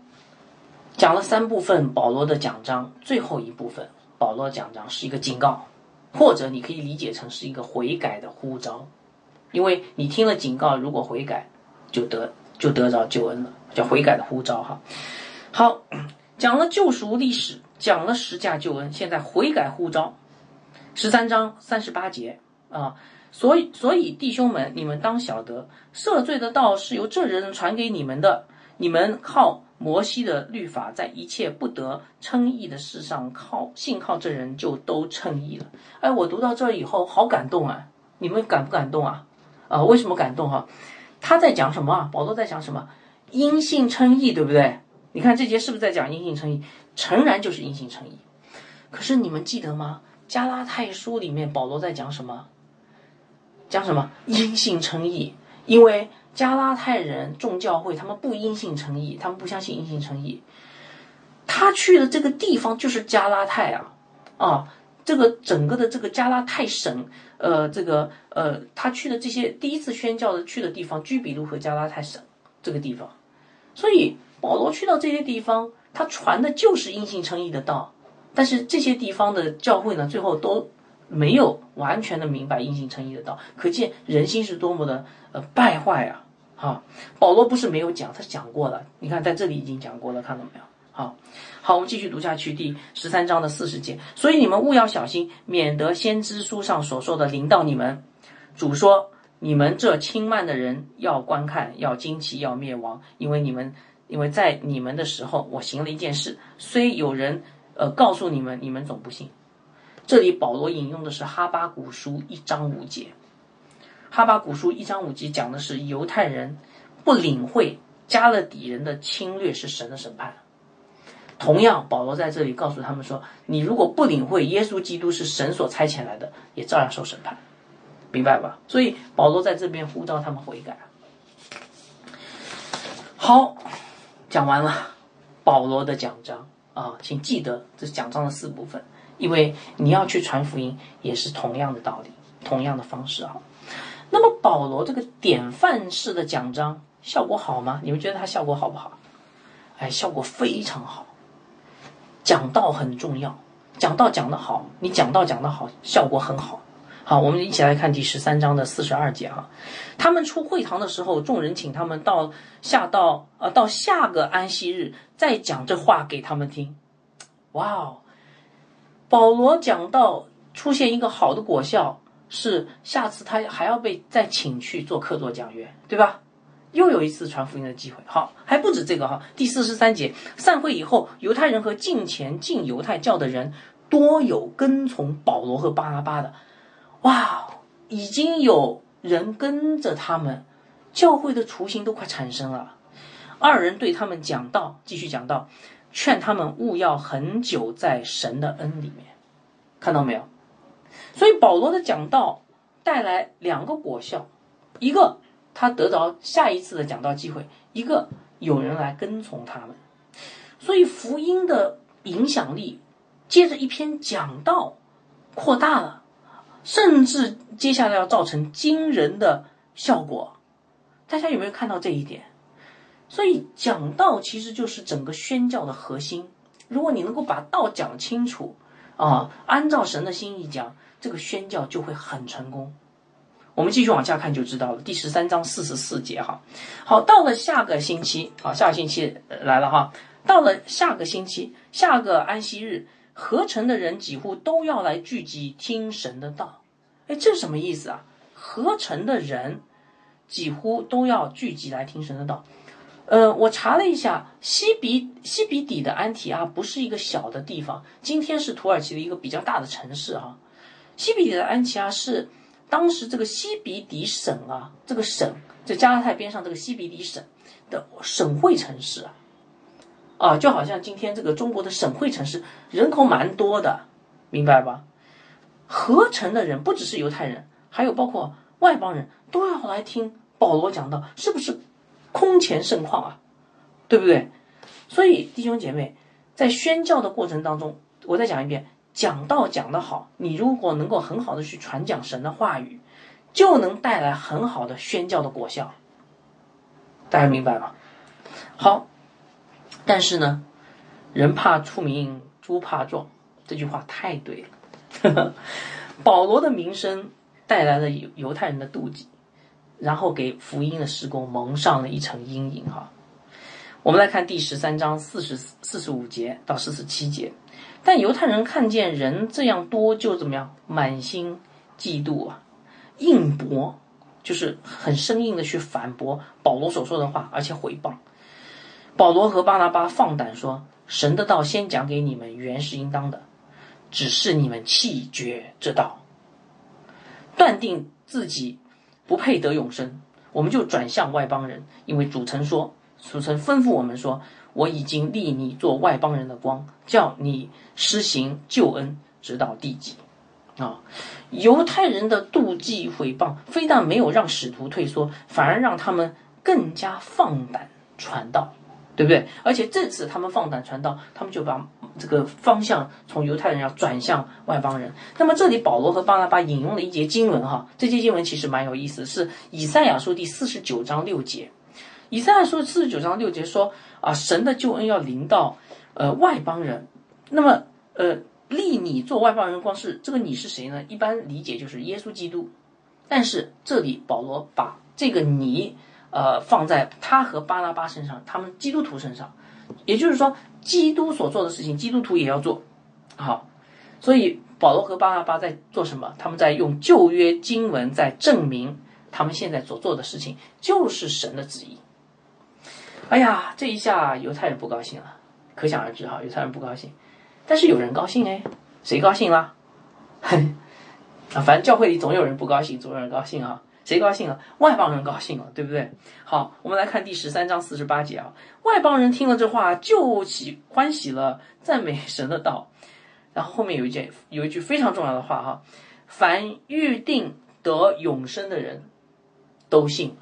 讲了三部分保罗的讲章，最后一部分保罗讲章是一个警告，或者你可以理解成是一个悔改的呼召，因为你听了警告，如果悔改，就得就得着救恩了，叫悔改的呼召哈。好，讲了救赎历史。讲了十架救恩，现在悔改呼召，十三章三十八节啊，所以所以弟兄们，你们当晓得赦罪的道是由这人传给你们的，你们靠摩西的律法，在一切不得称义的事上靠信靠这人就都称义了。哎，我读到这以后好感动啊！你们感不感动啊？啊，为什么感动哈？他在讲什么啊？保罗在讲什么？因信称义，对不对？你看这节是不是在讲因信称义？诚然就是因信称义，可是你们记得吗？加拉太书里面保罗在讲什么？讲什么因信称义？因为加拉太人众教会他们不因信称义，他们不相信因信称义。他去的这个地方就是加拉太啊啊，这个整个的这个加拉太省，呃，这个呃，他去的这些第一次宣教的去的地方，居比路和加拉太省这个地方，所以保罗去到这些地方。他传的就是因信称义的道，但是这些地方的教会呢，最后都没有完全的明白因信称义的道，可见人心是多么的呃败坏啊！哈，保罗不是没有讲，他讲过了。你看在这里已经讲过了，看到没有？好，好，我们继续读下去，第十三章的四十节。所以你们务要小心，免得先知书上所说的临到你们。主说：你们这轻慢的人要观看，要惊奇，要灭亡，因为你们。因为在你们的时候，我行了一件事，虽有人呃告诉你们，你们总不信。这里保罗引用的是哈巴古书一章五节。哈巴古书一章五节讲的是犹太人不领会加勒底人的侵略是神的审判同样，保罗在这里告诉他们说：你如果不领会耶稣基督是神所差遣来的，也照样受审判，明白吧？所以保罗在这边呼召他们悔改。好，讲完了保罗的讲章啊，请记得这是讲章的四部分，因为你要去传福音，也是同样的道理，同样的方式啊。那么保罗这个典范式的讲章效果好吗？你们觉得他效果好不好？哎，效果非常好。讲道很重要，讲道讲得好，你讲道讲得好，效果很好。好，我们一起来看第十三章的四十二节哈。他们出会堂的时候，众人请他们到下到呃到下个安息日再讲这话给他们听。哇哦，保罗讲到出现一个好的果效，是下次他还要被再请去做客座讲员，对吧？又有一次传福音的机会。好，还不止这个哈。第四十三节，散会以后，犹太人和近前进犹太教的人多有跟从保罗和巴拉巴的。哇，已经有人跟着他们，教会的雏形都快产生了。二人对他们讲道，继续讲道，劝他们勿要很久在神的恩里面，看到没有？所以保罗的讲道带来两个果效：一个他得着下一次的讲道机会；一个有人来跟从他们。所以福音的影响力，接着一篇讲道扩大了。甚至接下来要造成惊人的效果，大家有没有看到这一点？所以讲道其实就是整个宣教的核心。如果你能够把道讲清楚，啊，按照神的心意讲，这个宣教就会很成功。我们继续往下看就知道了。第十三章四十四节哈，好，到了下个星期，好，下个星期来了哈，到了下个星期，下个安息日。合成的人几乎都要来聚集听神的道，哎，这是什么意思啊？合成的人几乎都要聚集来听神的道。呃，我查了一下，西比西比底的安提阿不是一个小的地方，今天是土耳其的一个比较大的城市哈。西比底的安提阿是当时这个西比底省啊，这个省在加拉泰边上这个西比底省的省会城市啊。啊，就好像今天这个中国的省会城市人口蛮多的，明白吧？合成的人不只是犹太人，还有包括外邦人都要来听保罗讲道，是不是空前盛况啊？对不对？所以弟兄姐妹，在宣教的过程当中，我再讲一遍，讲道讲得好，你如果能够很好的去传讲神的话语，就能带来很好的宣教的果效。大家明白吗？好。但是呢，人怕出名，猪怕壮，这句话太对了。[LAUGHS] 保罗的名声带来了犹犹太人的妒忌，然后给福音的施工蒙上了一层阴影。哈，我们来看第十三章四十四十五节到四十七节。但犹太人看见人这样多，就怎么样，满心嫉妒啊，硬驳，就是很生硬的去反驳保罗所说的话，而且毁谤。保罗和巴拿巴放胆说：“神的道先讲给你们，原是应当的，只是你们弃绝这道，断定自己不配得永生，我们就转向外邦人。因为主曾说，主曾吩咐我们说，我已经立你做外邦人的光，叫你施行救恩，直到地极。”啊，犹太人的妒忌毁谤，非但没有让使徒退缩，反而让他们更加放胆传道。对不对？而且这次他们放胆传道，他们就把这个方向从犹太人要转向外邦人。那么这里保罗和巴拿巴引用了一节经文哈，这节经文其实蛮有意思，是以赛亚书第四十九章六节。以赛亚书四十九章六节说啊，神的救恩要临到呃外邦人。那么呃立你做外邦人，光是这个你是谁呢？一般理解就是耶稣基督。但是这里保罗把这个你。呃，放在他和巴拉巴身上，他们基督徒身上，也就是说，基督所做的事情，基督徒也要做。好，所以保罗和巴拉巴在做什么？他们在用旧约经文在证明他们现在所做的事情就是神的旨意。哎呀，这一下犹太人不高兴了，可想而知哈，犹太人不高兴。但是有人高兴哎，谁高兴啦？啊，[LAUGHS] 反正教会里总有人不高兴，总有人高兴啊。谁高兴了？外邦人高兴了，对不对？好，我们来看第十三章四十八节啊。外邦人听了这话，就喜欢喜了，赞美神的道。然后后面有一件有一句非常重要的话哈：凡预定得永生的人，都信。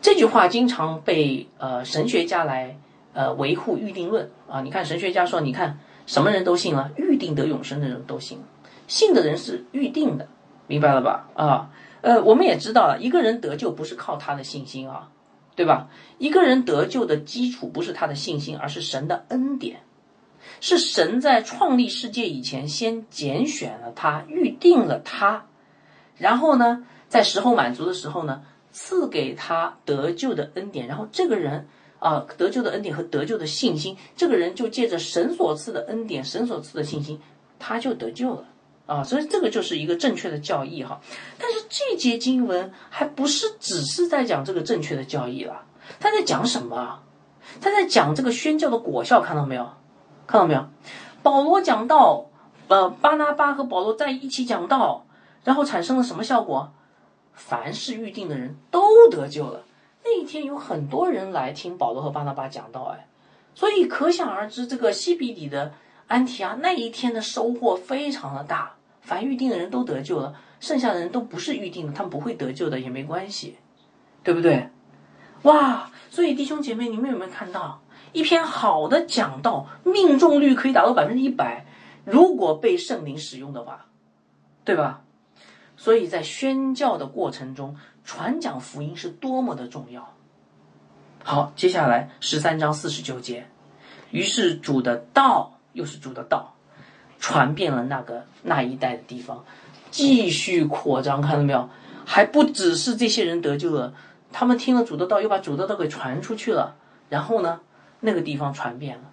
这句话经常被呃神学家来呃维护预定论啊。你看神学家说，你看什么人都信了，预定得永生的人都信，信的人是预定的。明白了吧？啊，呃，我们也知道了，一个人得救不是靠他的信心啊，对吧？一个人得救的基础不是他的信心，而是神的恩典，是神在创立世界以前先拣选了他，预定了他，然后呢，在时候满足的时候呢，赐给他得救的恩典，然后这个人啊，得救的恩典和得救的信心，这个人就借着神所赐的恩典，神所赐的信心，他就得救了。啊，所以这个就是一个正确的教义哈。但是这节经文还不是只是在讲这个正确的教义了，他在讲什么？他在讲这个宣教的果效，看到没有？看到没有？保罗讲到，呃，巴拿巴和保罗在一起讲到，然后产生了什么效果？凡是预定的人都得救了。那一天有很多人来听保罗和巴拿巴讲道，哎，所以可想而知，这个西比底的。安提阿那一天的收获非常的大，凡预定的人都得救了，剩下的人都不是预定的，他们不会得救的也没关系，对不对？哇！所以弟兄姐妹，你们有没有看到一篇好的讲道，命中率可以达到百分之一百？如果被圣灵使用的话，对吧？所以在宣教的过程中，传讲福音是多么的重要。好，接下来十三章四十九节，于是主的道。又是主的道，传遍了那个那一带的地方，继续扩张，看到没有？还不只是这些人得救了，他们听了主的道，又把主的道给传出去了。然后呢，那个地方传遍了，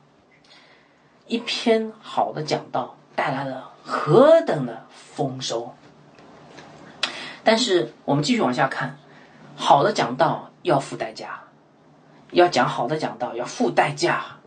一篇好的讲道带来了何等的丰收！但是我们继续往下看，好的讲道要付代价，要讲好的讲道要付代价。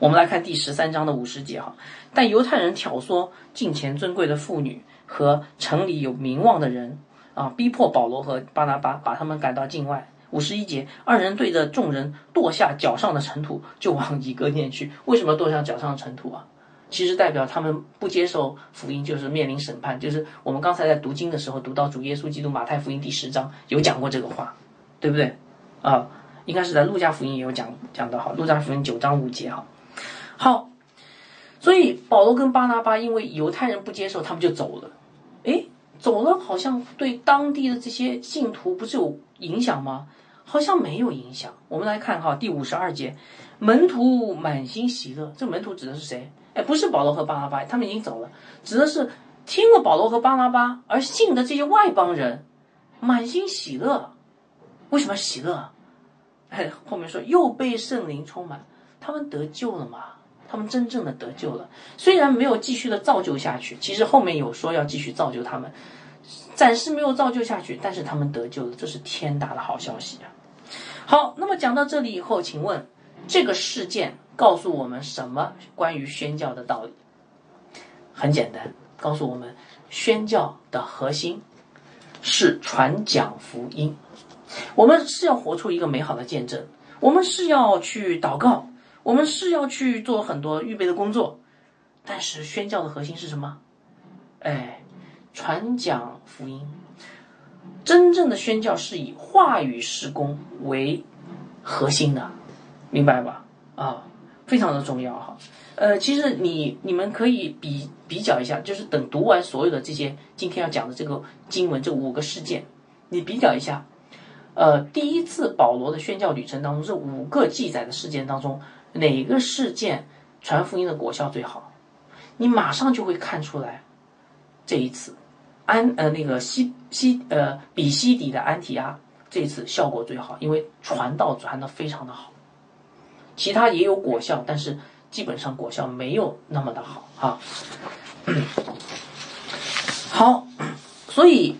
我们来看第十三章的五十节哈，但犹太人挑唆近前尊贵的妇女和城里有名望的人啊，逼迫保罗和巴拿巴，把他们赶到境外。五十一节，二人对着众人跺下脚上的尘土，就往以哥念去。为什么跺下脚上的尘土啊？其实代表他们不接受福音，就是面临审判。就是我们刚才在读经的时候读到主耶稣基督马太福音第十章有讲过这个话，对不对？啊，应该是在路加福音也有讲讲到哈，路加福音九章五节哈。好，所以保罗跟巴拿巴因为犹太人不接受，他们就走了。诶，走了好像对当地的这些信徒不是有影响吗？好像没有影响。我们来看哈，第五十二节，门徒满心喜乐。这门徒指的是谁？哎，不是保罗和巴拿巴，他们已经走了，指的是听了保罗和巴拿巴而信的这些外邦人，满心喜乐。为什么喜乐？哎，后面说又被圣灵充满，他们得救了嘛？他们真正的得救了，虽然没有继续的造就下去，其实后面有说要继续造就他们，暂时没有造就下去，但是他们得救了，这是天大的好消息啊！好，那么讲到这里以后，请问这个事件告诉我们什么关于宣教的道理？很简单，告诉我们宣教的核心是传讲福音，我们是要活出一个美好的见证，我们是要去祷告。我们是要去做很多预备的工作，但是宣教的核心是什么？哎，传讲福音。真正的宣教是以话语施工为核心的，明白吧？啊，非常的重要哈。呃，其实你你们可以比比较一下，就是等读完所有的这些今天要讲的这个经文这五个事件，你比较一下，呃，第一次保罗的宣教旅程当中这五个记载的事件当中。哪个事件传福音的果效最好？你马上就会看出来。这一次，安呃那个西西呃比西底的安提阿这次效果最好，因为传道传的非常的好。其他也有果效，但是基本上果效没有那么的好啊。[COUGHS] 好，所以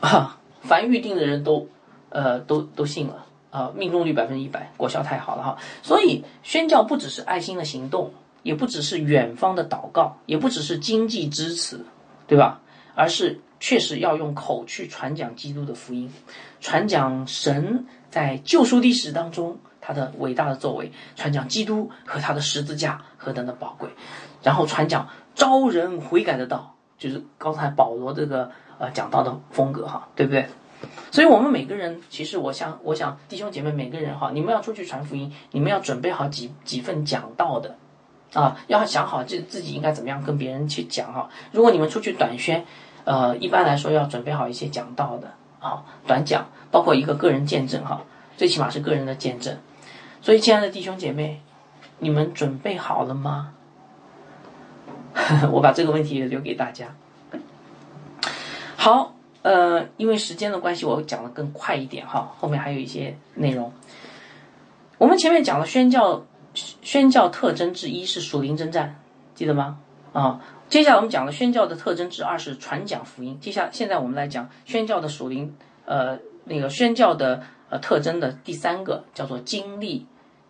啊，凡预定的人都呃都都信了。啊，命中率百分之一百，果效太好了哈！所以宣教不只是爱心的行动，也不只是远方的祷告，也不只是经济支持，对吧？而是确实要用口去传讲基督的福音，传讲神在救赎历史当中他的伟大的作为，传讲基督和他的十字架何等的宝贵，然后传讲招人悔改的道，就是刚才保罗这个呃讲到的风格哈，对不对？所以，我们每个人，其实我想，我想弟兄姐妹每个人哈，你们要出去传福音，你们要准备好几几份讲道的。啊，要想好自自己应该怎么样跟别人去讲哈。如果你们出去短宣，呃，一般来说要准备好一些讲道的啊，短讲，包括一个个人见证哈，最起码是个人的见证。所以，亲爱的弟兄姐妹，你们准备好了吗？[LAUGHS] 我把这个问题留给大家。好，呃，因为时间的关系，我讲的更快一点哈，后面还有一些内容。我们前面讲了宣教。宣教特征之一是属灵征战，记得吗？啊，接下来我们讲了宣教的特征之二是传讲福音。接下来现在我们来讲宣教的属灵，呃，那个宣教的呃特征的第三个叫做经历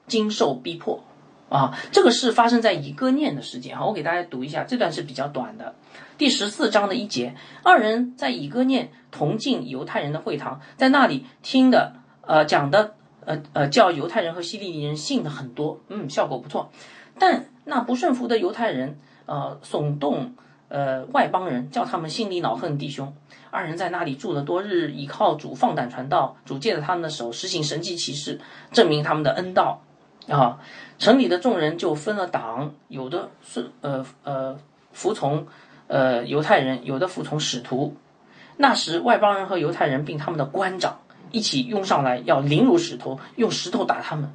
经受逼迫啊，这个是发生在以哥念的事件哈。我给大家读一下，这段是比较短的，第十四章的一节，二人在以哥念同进犹太人的会堂，在那里听的呃讲的。呃呃，叫犹太人和希利尼人信的很多，嗯，效果不错。但那不顺服的犹太人，呃，耸动呃外邦人，叫他们心里恼恨弟兄。二人在那里住了多日，倚靠主放胆传道，主借着他们的手实行神迹奇事，证明他们的恩道。啊，城里的众人就分了党，有的是呃呃服从呃犹太人，有的服从使徒。那时外邦人和犹太人并他们的官长。一起拥上来，要凌辱使徒，用石头打他们。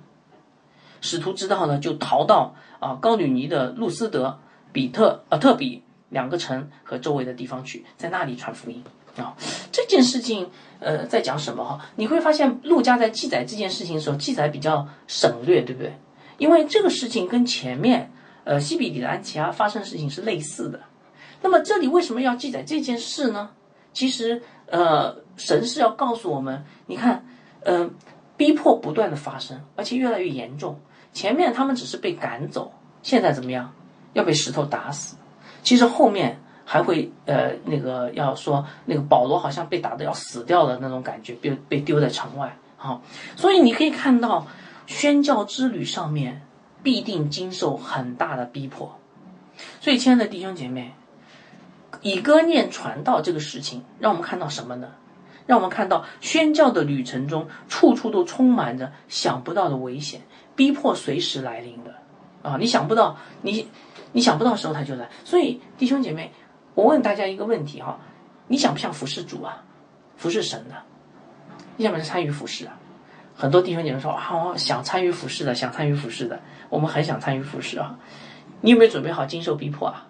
使徒知道了，就逃到啊高吕尼的路斯德、比特呃特比两个城和周围的地方去，在那里传福音啊。这件事情呃在讲什么哈？你会发现陆家在记载这件事情的时候，记载比较省略，对不对？因为这个事情跟前面呃西比里的安提阿发生的事情是类似的。那么这里为什么要记载这件事呢？其实呃。神是要告诉我们，你看，嗯，逼迫不断的发生，而且越来越严重。前面他们只是被赶走，现在怎么样？要被石头打死。其实后面还会，呃，那个要说那个保罗好像被打的要死掉的那种感觉，被被丢在城外。好，所以你可以看到，宣教之旅上面必定经受很大的逼迫。所以，亲爱的弟兄姐妹，以歌念传道这个事情，让我们看到什么呢？让我们看到宣教的旅程中，处处都充满着想不到的危险，逼迫随时来临的啊！你想不到，你你想不到时候他就来。所以弟兄姐妹，我问大家一个问题哈：你想不想服侍主啊？服侍神的？你想不想参与服侍啊？很多弟兄姐妹说啊，想参与服侍的，想参与服侍的，我们很想参与服侍啊！你有没有准备好经受逼迫啊？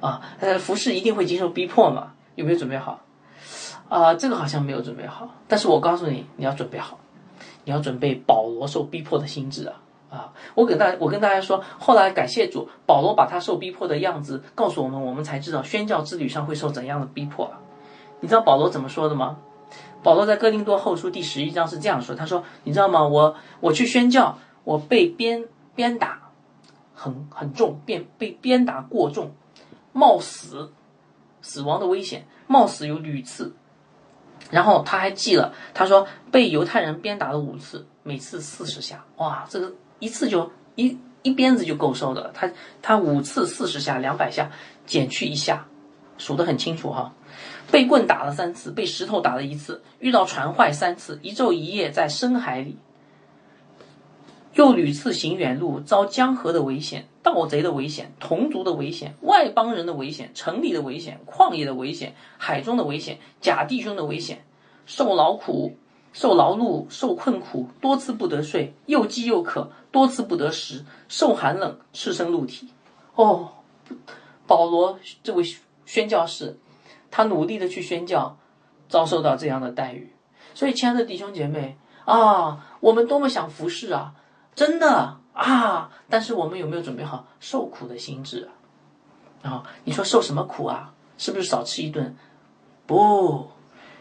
啊，呃，服侍一定会经受逼迫嘛？有没有准备好？啊，这个好像没有准备好，但是我告诉你，你要准备好，你要准备保罗受逼迫的心智啊！啊，我给大我跟大家说，后来感谢主，保罗把他受逼迫的样子告诉我们，我们才知道宣教之旅上会受怎样的逼迫。你知道保罗怎么说的吗？保罗在哥林多后书第十一章是这样说，他说：“你知道吗？我我去宣教，我被鞭鞭打，很很重，鞭被鞭打过重，冒死死亡的危险，冒死有屡次。”然后他还记了，他说被犹太人鞭打了五次，每次四十下，哇，这个一次就一一鞭子就够受的。他他五次四十下，两百下减去一下，数得很清楚哈。被棍打了三次，被石头打了一次，遇到船坏三次，一昼一夜在深海里。又屡次行远路，遭江河的危险、盗贼的危险、同族的危险、外邦人的危险、城里的危险、旷野的危险、海中的危险、假弟兄的危险，受劳苦、受劳碌、受困苦，多次不得睡，又饥又渴，多次不得食，受寒冷，赤身露体。哦，保罗这位宣教士，他努力的去宣教，遭受到这样的待遇。所以，亲爱的弟兄姐妹啊，我们多么想服侍啊！真的啊！但是我们有没有准备好受苦的心智啊？啊，你说受什么苦啊？是不是少吃一顿？不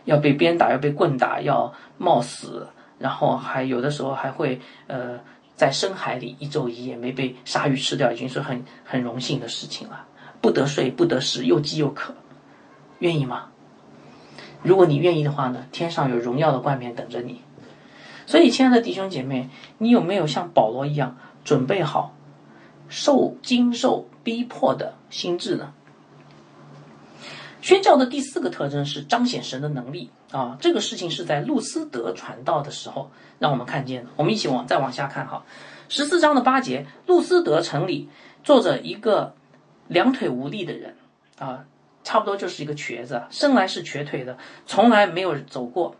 要被鞭打，要被棍打，要冒死，然后还有的时候还会呃在深海里一昼一夜没被鲨鱼吃掉，已经是很很荣幸的事情了。不得睡，不得食，又饥又渴，愿意吗？如果你愿意的话呢，天上有荣耀的冠冕等着你。所以，亲爱的弟兄姐妹，你有没有像保罗一样准备好受经受逼迫的心智呢？宣教的第四个特征是彰显神的能力啊！这个事情是在路斯德传道的时候让我们看见的。我们一起往再往下看哈，十四章的八节，路斯德城里坐着一个两腿无力的人啊，差不多就是一个瘸子，生来是瘸腿的，从来没有走过。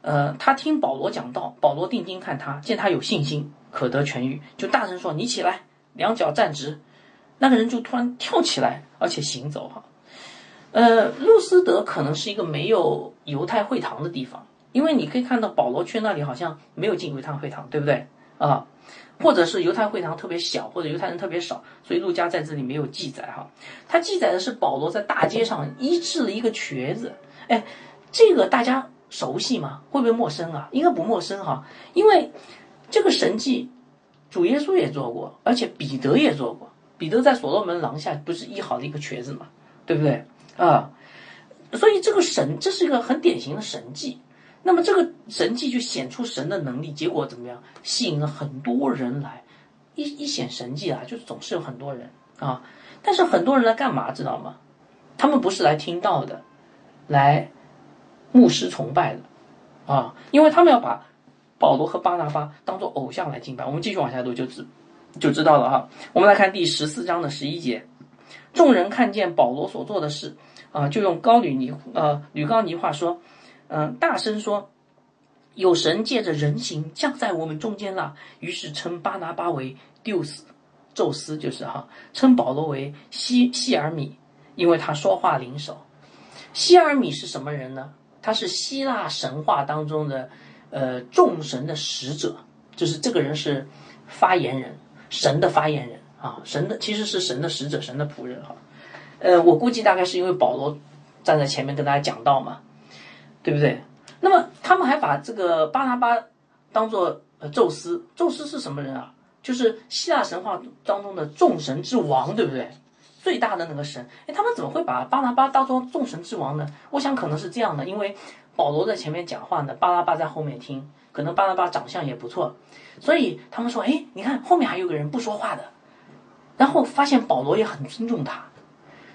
呃，他听保罗讲道，保罗定睛看他，见他有信心，可得痊愈，就大声说：“你起来，两脚站直。”那个人就突然跳起来，而且行走哈。呃，路斯德可能是一个没有犹太会堂的地方，因为你可以看到保罗去那里好像没有进犹太会堂，对不对啊？或者是犹太会堂特别小，或者犹太人特别少，所以路加在这里没有记载哈。他记载的是保罗在大街上医治了一个瘸子，哎，这个大家熟悉吗？会不会陌生啊？应该不陌生哈，因为这个神迹主耶稣也做过，而且彼得也做过。彼得在所罗门廊下不是医好了一个瘸子嘛，对不对？啊，所以这个神，这是一个很典型的神迹。那么这个神迹就显出神的能力，结果怎么样？吸引了很多人来。一一显神迹啊，就是总是有很多人啊。但是很多人来干嘛？知道吗？他们不是来听到的，来牧师崇拜的啊，因为他们要把保罗和巴拿巴当做偶像来敬拜。我们继续往下读，就知就知道了哈。我们来看第十四章的十一节。众人看见保罗所做的事，啊，就用高吕尼呃吕高尼话说，嗯，大声说，有神借着人形降在我们中间了。于是称巴拿巴为丢斯，宙斯就是哈，称保罗为希希尔米，因为他说话灵手。希尔米是什么人呢？他是希腊神话当中的呃众神的使者，就是这个人是发言人，神的发言人。啊，神的其实是神的使者，神的仆人哈。呃，我估计大概是因为保罗站在前面跟大家讲道嘛，对不对？那么他们还把这个巴拿巴当做呃宙斯，宙斯是什么人啊？就是希腊神话当中的众神之王，对不对？最大的那个神。哎，他们怎么会把巴拿巴当做众神之王呢？我想可能是这样的，因为保罗在前面讲话呢，巴拿巴在后面听，可能巴拿巴长相也不错，所以他们说，哎，你看后面还有个人不说话的。然后发现保罗也很尊重他，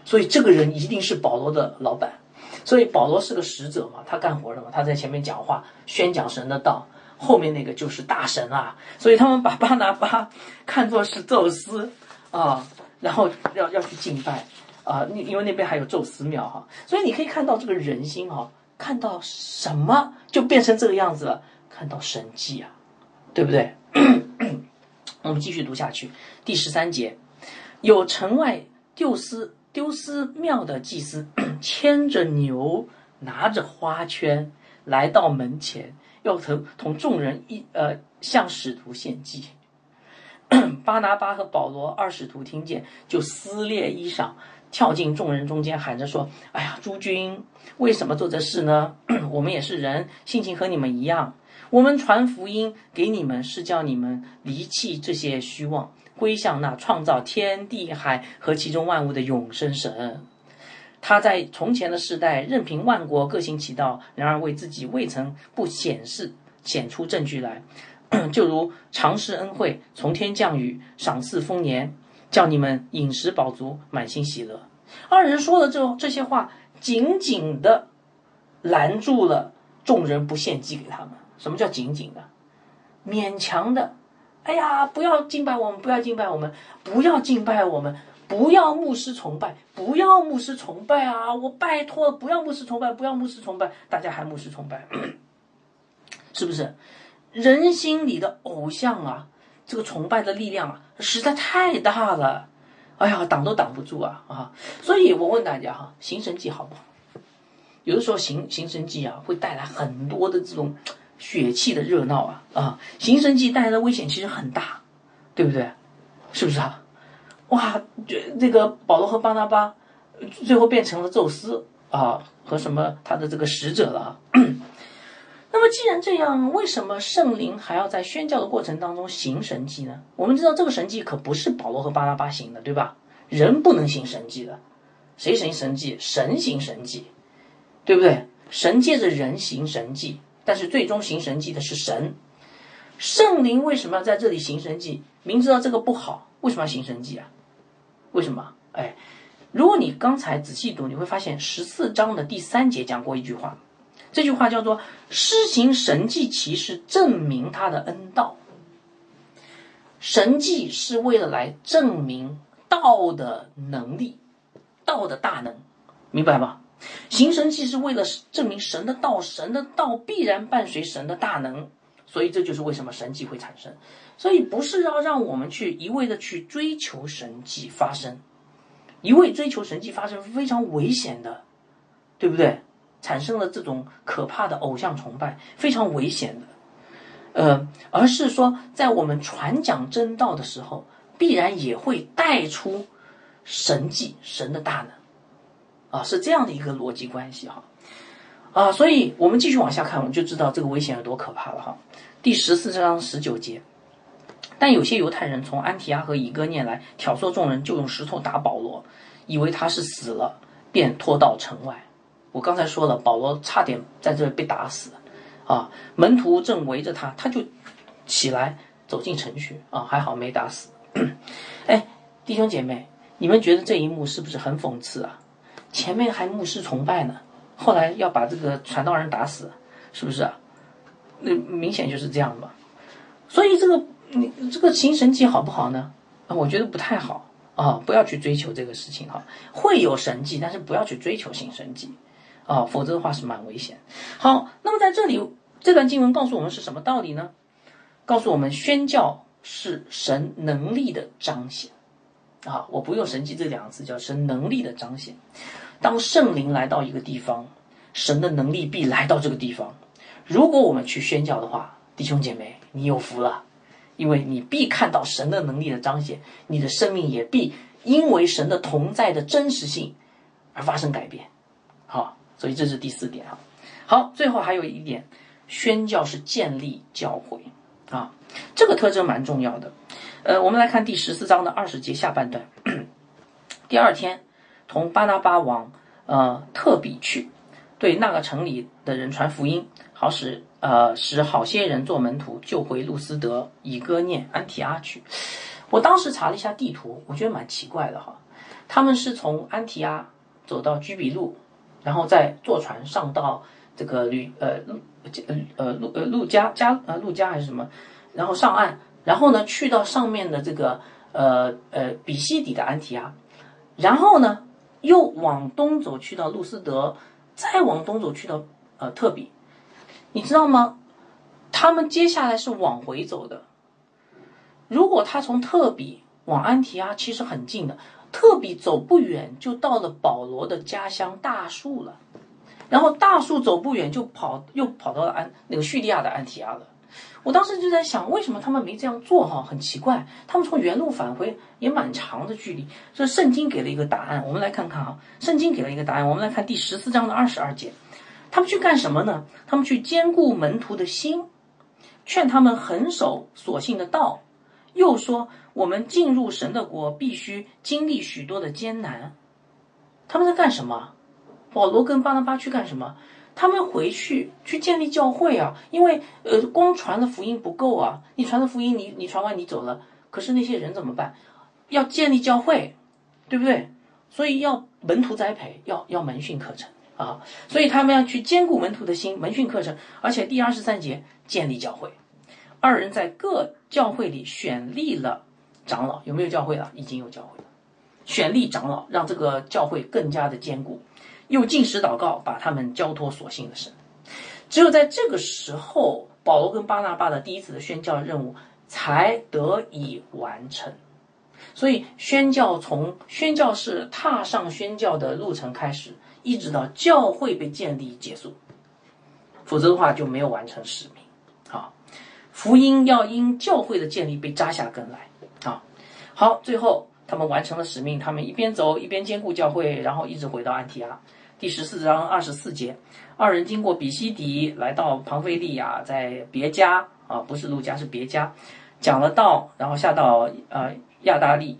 所以这个人一定是保罗的老板。所以保罗是个使者嘛，他干活的嘛，他在前面讲话，宣讲神的道。后面那个就是大神啊，所以他们把巴拿巴看作是宙斯啊，然后要要去敬拜啊，因因为那边还有宙斯庙哈。所以你可以看到这个人心哈，看到什么就变成这个样子了，看到神迹啊，对不对？[CLEARS THROAT] 我们继续读下去，第十三节。有城外丢斯丢斯庙的祭司 [CLEARS THROAT] 牵着牛，拿着花圈来到门前，要同同众人一呃向使徒献祭。[CLEARS THROAT] 巴拿巴和保罗二使徒听见，就撕裂衣裳，跳进众人中间，喊着说：“哎呀，诸君，为什么做这事呢？[CLEARS THROAT] 我们也是人，性情和你们一样。我们传福音给你们，是叫你们离弃这些虚妄。”归向那创造天地海和其中万物的永生神，他在从前的时代任凭万国各行其道，然而为自己未曾不显示显出证据来，[COUGHS] 就如常施恩惠，从天降雨，赏赐丰年，叫你们饮食饱足，满心喜乐。二人说的这这些话，紧紧的拦住了众人不献祭给他们。什么叫紧紧的？勉强的。哎呀，不要敬拜我们，不要敬拜我们，不要敬拜我们，不要牧师崇拜，不要牧师崇拜啊！我拜托，不要牧师崇拜，不要牧师崇拜，大家还牧师崇拜，[COUGHS] 是不是？人心里的偶像啊，这个崇拜的力量啊，实在太大了，哎呀，挡都挡不住啊啊！所以我问大家哈，行神迹好不好？有的时候行行神迹啊，会带来很多的这种。血气的热闹啊啊！行神迹带来的危险其实很大，对不对？是不是啊？哇，这这个保罗和巴拿巴最后变成了宙斯啊和什么他的这个使者了。[CLEARS THROAT] 那么既然这样，为什么圣灵还要在宣教的过程当中行神迹呢？我们知道这个神迹可不是保罗和巴拿巴行的，对吧？人不能行神迹的，谁行神迹？神行神迹，对不对？神借着人行神迹，但是最终行神迹的是神。圣灵为什么要在这里行神迹？明知道这个不好，为什么要行神迹啊？为什么？哎，如果你刚才仔细读，你会发现十四章的第三节讲过一句话，这句话叫做“施行神迹其实，证明他的恩道”。神迹是为了来证明道的能力，道的大能，明白吗？行神迹是为了证明神的道，神的道必然伴随神的大能。所以这就是为什么神迹会产生，所以不是要让我们去一味的去追求神迹发生，一味追求神迹发生非常危险的，对不对？产生了这种可怕的偶像崇拜，非常危险的，呃，而是说在我们传讲真道的时候，必然也会带出神迹、神的大能，啊，是这样的一个逻辑关系哈。啊，所以我们继续往下看，我们就知道这个危险有多可怕了哈。第十四章十九节，但有些犹太人从安提阿和以哥念来挑唆众人，就用石头打保罗，以为他是死了，便拖到城外。我刚才说了，保罗差点在这被打死，啊，门徒正围着他，他就起来走进城去，啊，还好没打死。[COUGHS] 哎，弟兄姐妹，你们觉得这一幕是不是很讽刺啊？前面还牧师崇拜呢。后来要把这个传道人打死，是不是啊？那明显就是这样嘛。所以这个你这个行神迹好不好呢？啊，我觉得不太好啊，不要去追求这个事情哈。会有神迹，但是不要去追求行神迹啊，否则的话是蛮危险。好，那么在这里这段经文告诉我们是什么道理呢？告诉我们宣教是神能力的彰显啊，我不用神迹这两个字，叫神能力的彰显。当圣灵来到一个地方，神的能力必来到这个地方。如果我们去宣教的话，弟兄姐妹，你有福了，因为你必看到神的能力的彰显，你的生命也必因为神的同在的真实性而发生改变。好，所以这是第四点啊。好，最后还有一点，宣教是建立教会啊，这个特征蛮重要的。呃，我们来看第十四章的二十节下半段，第二天。同巴拿巴往呃特比去，对那个城里的人传福音，好使呃使好些人做门徒，救回路斯德、以哥念、安提阿去。我当时查了一下地图，我觉得蛮奇怪的哈。他们是从安提阿走到居比路，然后再坐船上到这个吕呃路呃呃路呃路加加呃路加还是什么，然后上岸，然后呢去到上面的这个呃呃比西底的安提阿，然后呢。又往东走去到路斯德，再往东走去到呃特比，你知道吗？他们接下来是往回走的。如果他从特比往安提阿，其实很近的，特比走不远就到了保罗的家乡大树了，然后大树走不远就跑又跑到了安那个叙利亚的安提阿了。我当时就在想，为什么他们没这样做？哈，很奇怪。他们从原路返回也蛮长的距离。这圣经给了一个答案，我们来看看哈。圣经给了一个答案，我们来看第十四章的二十二节。他们去干什么呢？他们去兼顾门徒的心，劝他们恒守所信的道。又说，我们进入神的国，必须经历许多的艰难。他们在干什么？保罗跟巴拿巴去干什么？他们回去去建立教会啊，因为呃，光传的福音不够啊。你传的福音，你你传完你走了，可是那些人怎么办？要建立教会，对不对？所以要门徒栽培，要要门训课程啊。所以他们要去兼顾门徒的心，门训课程。而且第二十三节建立教会，二人在各教会里选立了长老，有没有教会了？已经有教会了，选立长老，让这个教会更加的坚固。又进食祷告，把他们交托所信的神。只有在这个时候，保罗跟巴拿巴的第一次的宣教任务才得以完成。所以，宣教从宣教士踏上宣教的路程开始，一直到教会被建立结束，否则的话就没有完成使命。好，福音要因教会的建立被扎下根来。啊，好，最后他们完成了使命，他们一边走一边兼顾教会，然后一直回到安提阿。第十四章二十四节，二人经过比西底，来到庞菲利亚，在别家啊，不是路家，是别家，讲了道，然后下到呃亚大利，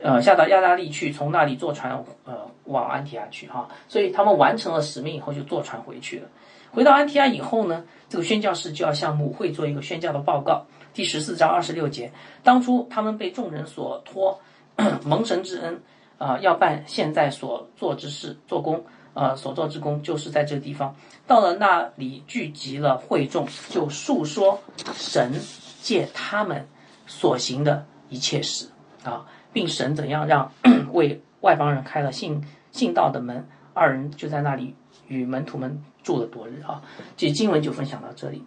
呃，下到亚大利去，从那里坐船呃往安提亚去哈。所以他们完成了使命以后，就坐船回去了。回到安提亚以后呢，这个宣教士就要向母会做一个宣教的报告。第十四章二十六节，当初他们被众人所托，[COUGHS] 蒙神之恩啊，要办现在所做之事，做工啊，所做之功，就是在这个地方。到了那里，聚集了会众，就述说神借他们所行的一切事啊，并神怎样让 [CLEARS THROAT] 为外邦人开了信信道的门。二人就在那里与门徒们住了多日啊。这经文就分享到这里。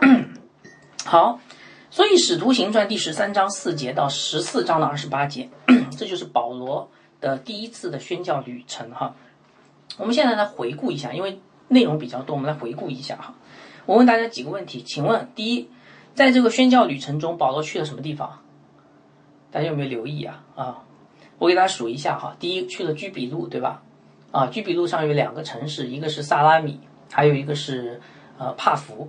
[COUGHS] 好，所以《使徒行传》第十三章四节到十四章的二十八节，[CLEARS THROAT] 这就是保罗的第一次的宣教旅程哈。我们现在来回顾一下，因为内容比较多，我们来回顾一下哈。我问大家几个问题，请问第一，在这个宣教旅程中，保罗去了什么地方？大家有没有留意啊？啊，我给大家数一下哈。第一，去了居比路，对吧？啊，居比路上有两个城市，一个是萨拉米，还有一个是呃帕福。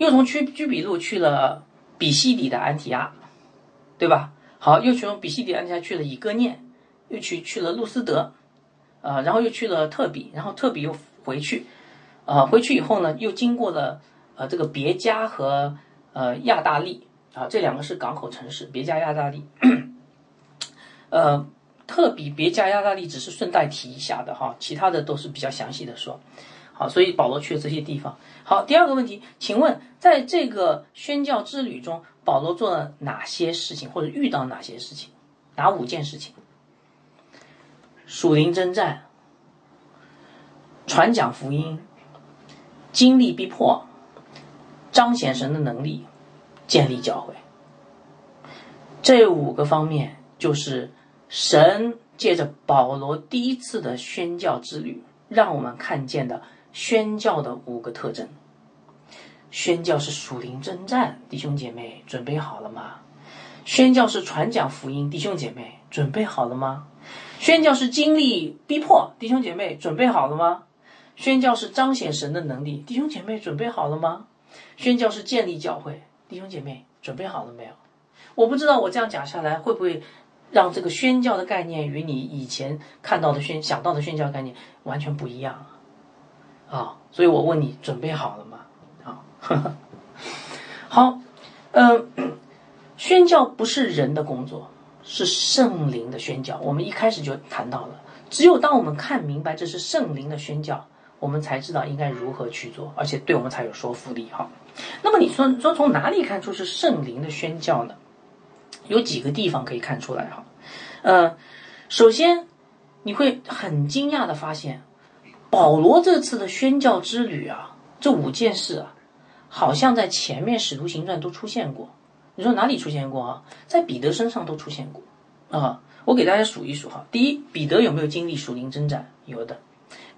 又从居居比路去了比西底的安提阿，对吧？好，又从比西底安提阿去了以哥念，又去去了路斯德，呃，然后又去了特比，然后特比又回去，呃，回去以后呢，又经过了呃这个别加和呃亚大利啊，这两个是港口城市，别加亚大利，呃，特比别加亚大利只是顺带提一下的哈，其他的都是比较详细的说。好，所以保罗去了这些地方。好，第二个问题，请问在这个宣教之旅中，保罗做了哪些事情，或者遇到哪些事情？哪五件事情？属灵征战、传讲福音、经历逼迫、彰显神的能力、建立教会。这五个方面，就是神借着保罗第一次的宣教之旅，让我们看见的。宣教的五个特征。宣教是属灵征战，弟兄姐妹准备好了吗？宣教是传讲福音，弟兄姐妹准备好了吗？宣教是经历逼迫，弟兄姐妹准备好了吗？宣教是彰显神的能力，弟兄姐妹准备好了吗？宣教是建立教会，弟兄姐妹准备好了没有？我不知道我这样讲下来会不会让这个宣教的概念与你以前看到的宣想到的宣教概念完全不一样。啊所以我问你，准备好了吗？啊，好，嗯，宣教不是人的工作，是圣灵的宣教。我们一开始就谈到了，只有当我们看明白这是圣灵的宣教，我们才知道应该如何去做，而且对我们才有说服力。哈，那么你说说从哪里看出是圣灵的宣教呢？有几个地方可以看出来哈。呃，首先你会很惊讶的发现。保罗这次的宣教之旅啊，这五件事啊，好像在前面使徒行传都出现过。你说哪里出现过啊？在彼得身上都出现过啊。我给大家数一数哈。第一，彼得有没有经历属灵征战？有的。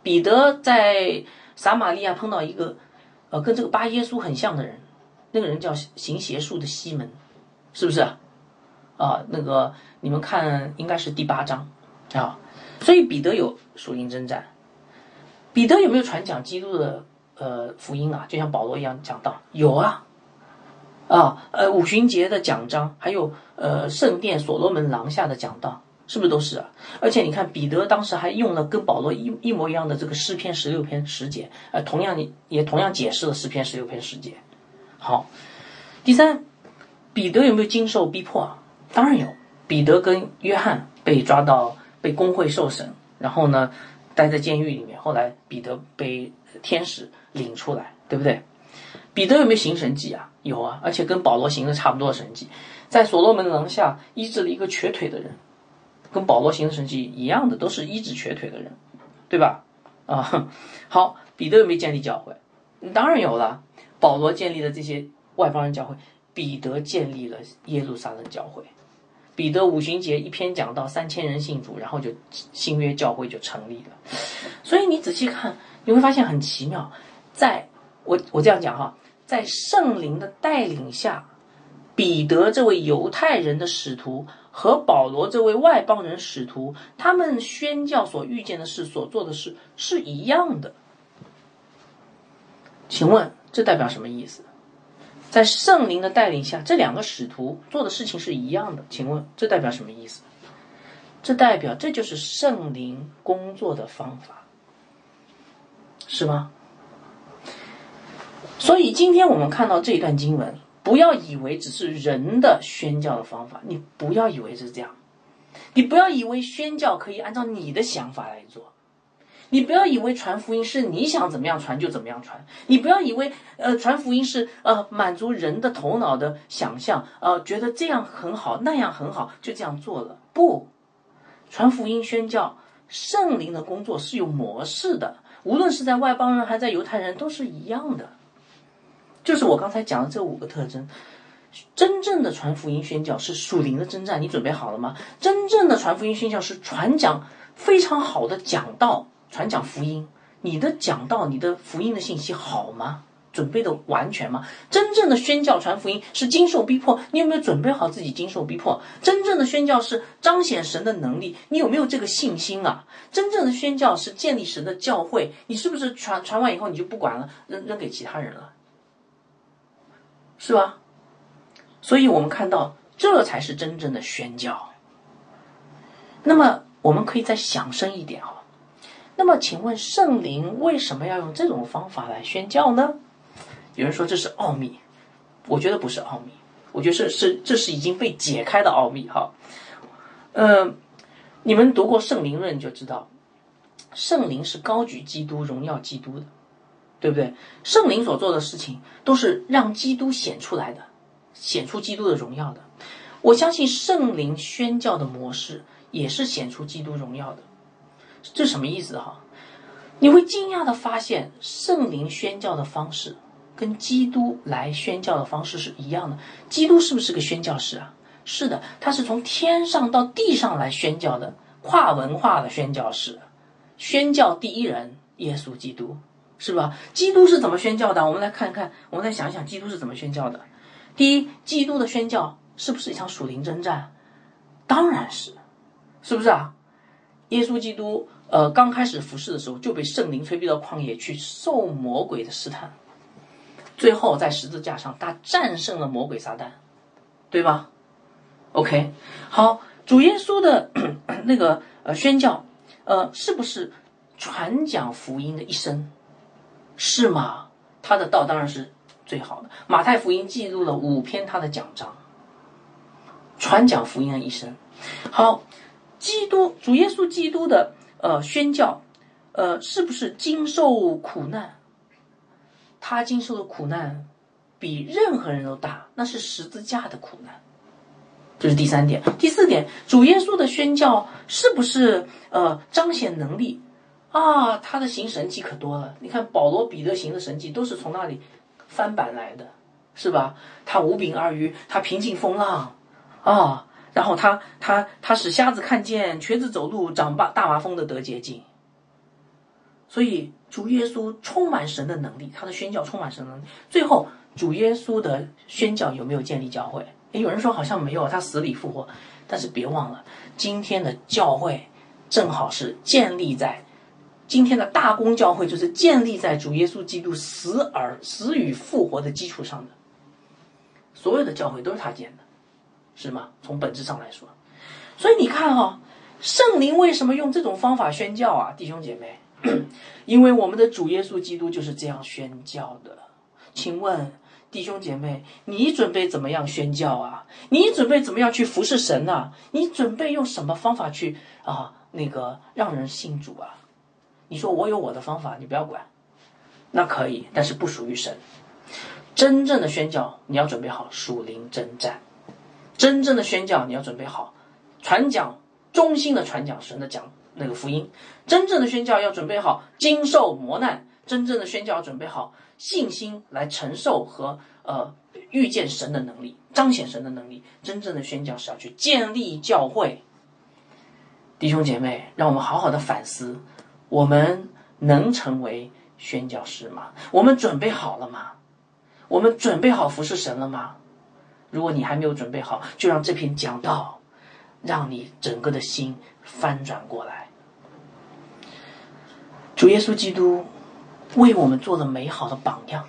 彼得在撒玛利亚碰到一个呃跟这个巴耶稣很像的人，那个人叫行邪术的西门，是不是啊？啊，那个你们看应该是第八章啊。所以彼得有属灵征战。彼得有没有传讲基督的呃福音啊？就像保罗一样讲道，有啊，啊呃五旬节的讲章，还有呃圣殿所罗门廊下的讲道，是不是都是啊？而且你看彼得当时还用了跟保罗一一模一样的这个诗篇十六篇十节，呃同样也同样解释了诗篇十六篇十节。好，第三，彼得有没有经受逼迫啊？当然有，彼得跟约翰被抓到被公会受审，然后呢？待在监狱里面，后来彼得被天使领出来，对不对？彼得有没有行神迹啊？有啊，而且跟保罗行的差不多的神迹，在所罗门廊下医治了一个瘸腿的人，跟保罗行的神迹一样的，都是医治瘸腿的人，对吧？啊，好，彼得有没有建立教会？当然有了，保罗建立了这些外邦人教会，彼得建立了耶路撒冷教会。彼得五旬节一篇讲到三千人信主，然后就新约教会就成立了。所以你仔细看，你会发现很奇妙。在我我这样讲哈，在圣灵的带领下，彼得这位犹太人的使徒和保罗这位外邦人使徒，他们宣教所遇见的事、所做的事是一样的。请问这代表什么意思？在圣灵的带领下，这两个使徒做的事情是一样的。请问这代表什么意思？这代表这就是圣灵工作的方法，是吗？所以今天我们看到这一段经文，不要以为只是人的宣教的方法，你不要以为是这样，你不要以为宣教可以按照你的想法来做。你不要以为传福音是你想怎么样传就怎么样传，你不要以为呃传福音是呃满足人的头脑的想象，呃觉得这样很好那样很好就这样做了。不，传福音宣教圣灵的工作是有模式的，无论是在外邦人还在犹太人都是一样的。就是我刚才讲的这五个特征，真正的传福音宣教是属灵的征战，你准备好了吗？真正的传福音宣教是传讲非常好的讲道。传讲福音，你的讲道、你的福音的信息好吗？准备的完全吗？真正的宣教传福音是经受逼迫，你有没有准备好自己经受逼迫？真正的宣教是彰显神的能力，你有没有这个信心啊？真正的宣教是建立神的教会，你是不是传传完以后你就不管了，扔扔给其他人了，是吧？所以我们看到，这才是真正的宣教。那么我们可以再想深一点啊。那么，请问圣灵为什么要用这种方法来宣教呢？有人说这是奥秘，我觉得不是奥秘，我觉得是是这是已经被解开的奥秘哈。嗯，你们读过圣灵论就知道，圣灵是高举基督、荣耀基督的，对不对？圣灵所做的事情都是让基督显出来的，显出基督的荣耀的。我相信圣灵宣教的模式也是显出基督荣耀的。这什么意思哈？你会惊讶的发现，圣灵宣教的方式跟基督来宣教的方式是一样的。基督是不是个宣教士啊？是的，他是从天上到地上来宣教的，跨文化的宣教士，宣教第一人耶稣基督，是吧？基督是怎么宣教的？我们来看看，我们再想想，基督是怎么宣教的？第一，基督的宣教是不是一场属灵征战？当然是，是不是啊？耶稣基督，呃，刚开始服侍的时候就被圣灵催逼到旷野去受魔鬼的试探，最后在十字架上他战胜了魔鬼撒旦，对吧？OK，好，主耶稣的那个呃宣教，呃，是不是传讲福音的一生？是吗？他的道当然是最好的。马太福音记录了五篇他的讲章，传讲福音的一生。好。基督主耶稣基督的呃宣教，呃是不是经受苦难？他经受的苦难比任何人都大，那是十字架的苦难。这是第三点。第四点，主耶稣的宣教是不是呃彰显能力啊？他的行神迹可多了。你看保罗、彼得行的神迹都是从那里翻版来的，是吧？他五饼二鱼，他平静风浪啊。然后他他他使瞎子看见，瘸子走路，长大大麻风的得洁净。所以主耶稣充满神的能力，他的宣教充满神能力。最后主耶稣的宣教有没有建立教会？有人说好像没有，他死里复活。但是别忘了，今天的教会正好是建立在今天的大公教会，就是建立在主耶稣基督死而死与复活的基础上的。所有的教会都是他建的。是吗？从本质上来说，所以你看哈，圣灵为什么用这种方法宣教啊，弟兄姐妹？[CLEARS THROAT] 因为我们的主耶稣基督就是这样宣教的。请问弟兄姐妹，你准备怎么样宣教啊？你准备怎么样去服侍神呢？你准备用什么方法去啊？那个让人信主啊？你说我有我的方法，你不要管，那可以，但是不属于神。真正的宣教，你要准备好属灵征战。真正的宣教，你要准备好传讲忠心的传讲神的讲那个福音。真正的宣教要准备好经受磨难。真正的宣教要准备好信心来承受和呃遇见神的能力，彰显神的能力。真正的宣教是要去建立教会。弟兄姐妹，让我们好好的反思：我们能成为宣教师吗？我们准备好了吗？我们准备好服侍神了吗？如果你还没有准备好，就让这篇讲道，让你整个的心翻转过来。主耶稣基督为我们做了美好的榜样。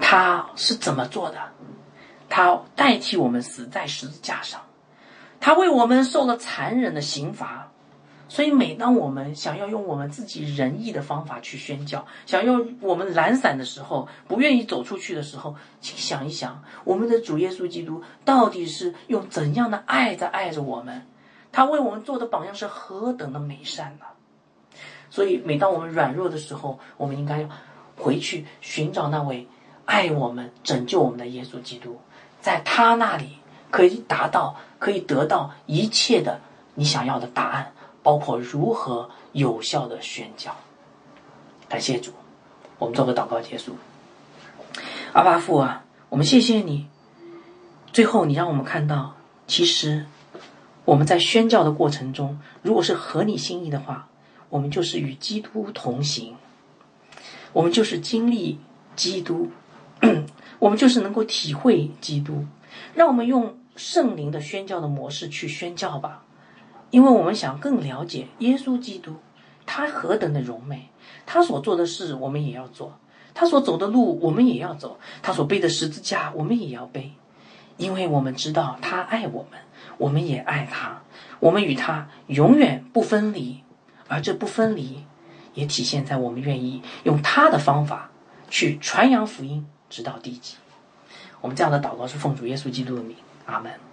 他是怎么做的？他代替我们死在十字架上，他为我们受了残忍的刑罚。所以，每当我们想要用我们自己仁义的方法去宣教，想要我们懒散的时候，不愿意走出去的时候，请想一想，我们的主耶稣基督到底是用怎样的爱在爱着我们？他为我们做的榜样是何等的美善呢？所以，每当我们软弱的时候，我们应该要回去寻找那位爱我们、拯救我们的耶稣基督，在他那里可以达到、可以得到一切的你想要的答案。包括如何有效的宣教。感谢主，我们做个祷告结束。阿巴父啊，我们谢谢你。最后，你让我们看到，其实我们在宣教的过程中，如果是合你心意的话，我们就是与基督同行，我们就是经历基督，我们就是能够体会基督。让我们用圣灵的宣教的模式去宣教吧。因为我们想更了解耶稣基督，他何等的荣美，他所做的事我们也要做，他所走的路我们也要走，他所背的十字架我们也要背，因为我们知道他爱我们，我们也爱他，我们与他永远不分离，而这不分离，也体现在我们愿意用他的方法去传扬福音，直到地极。我们这样的祷告是奉主耶稣基督的名，阿门。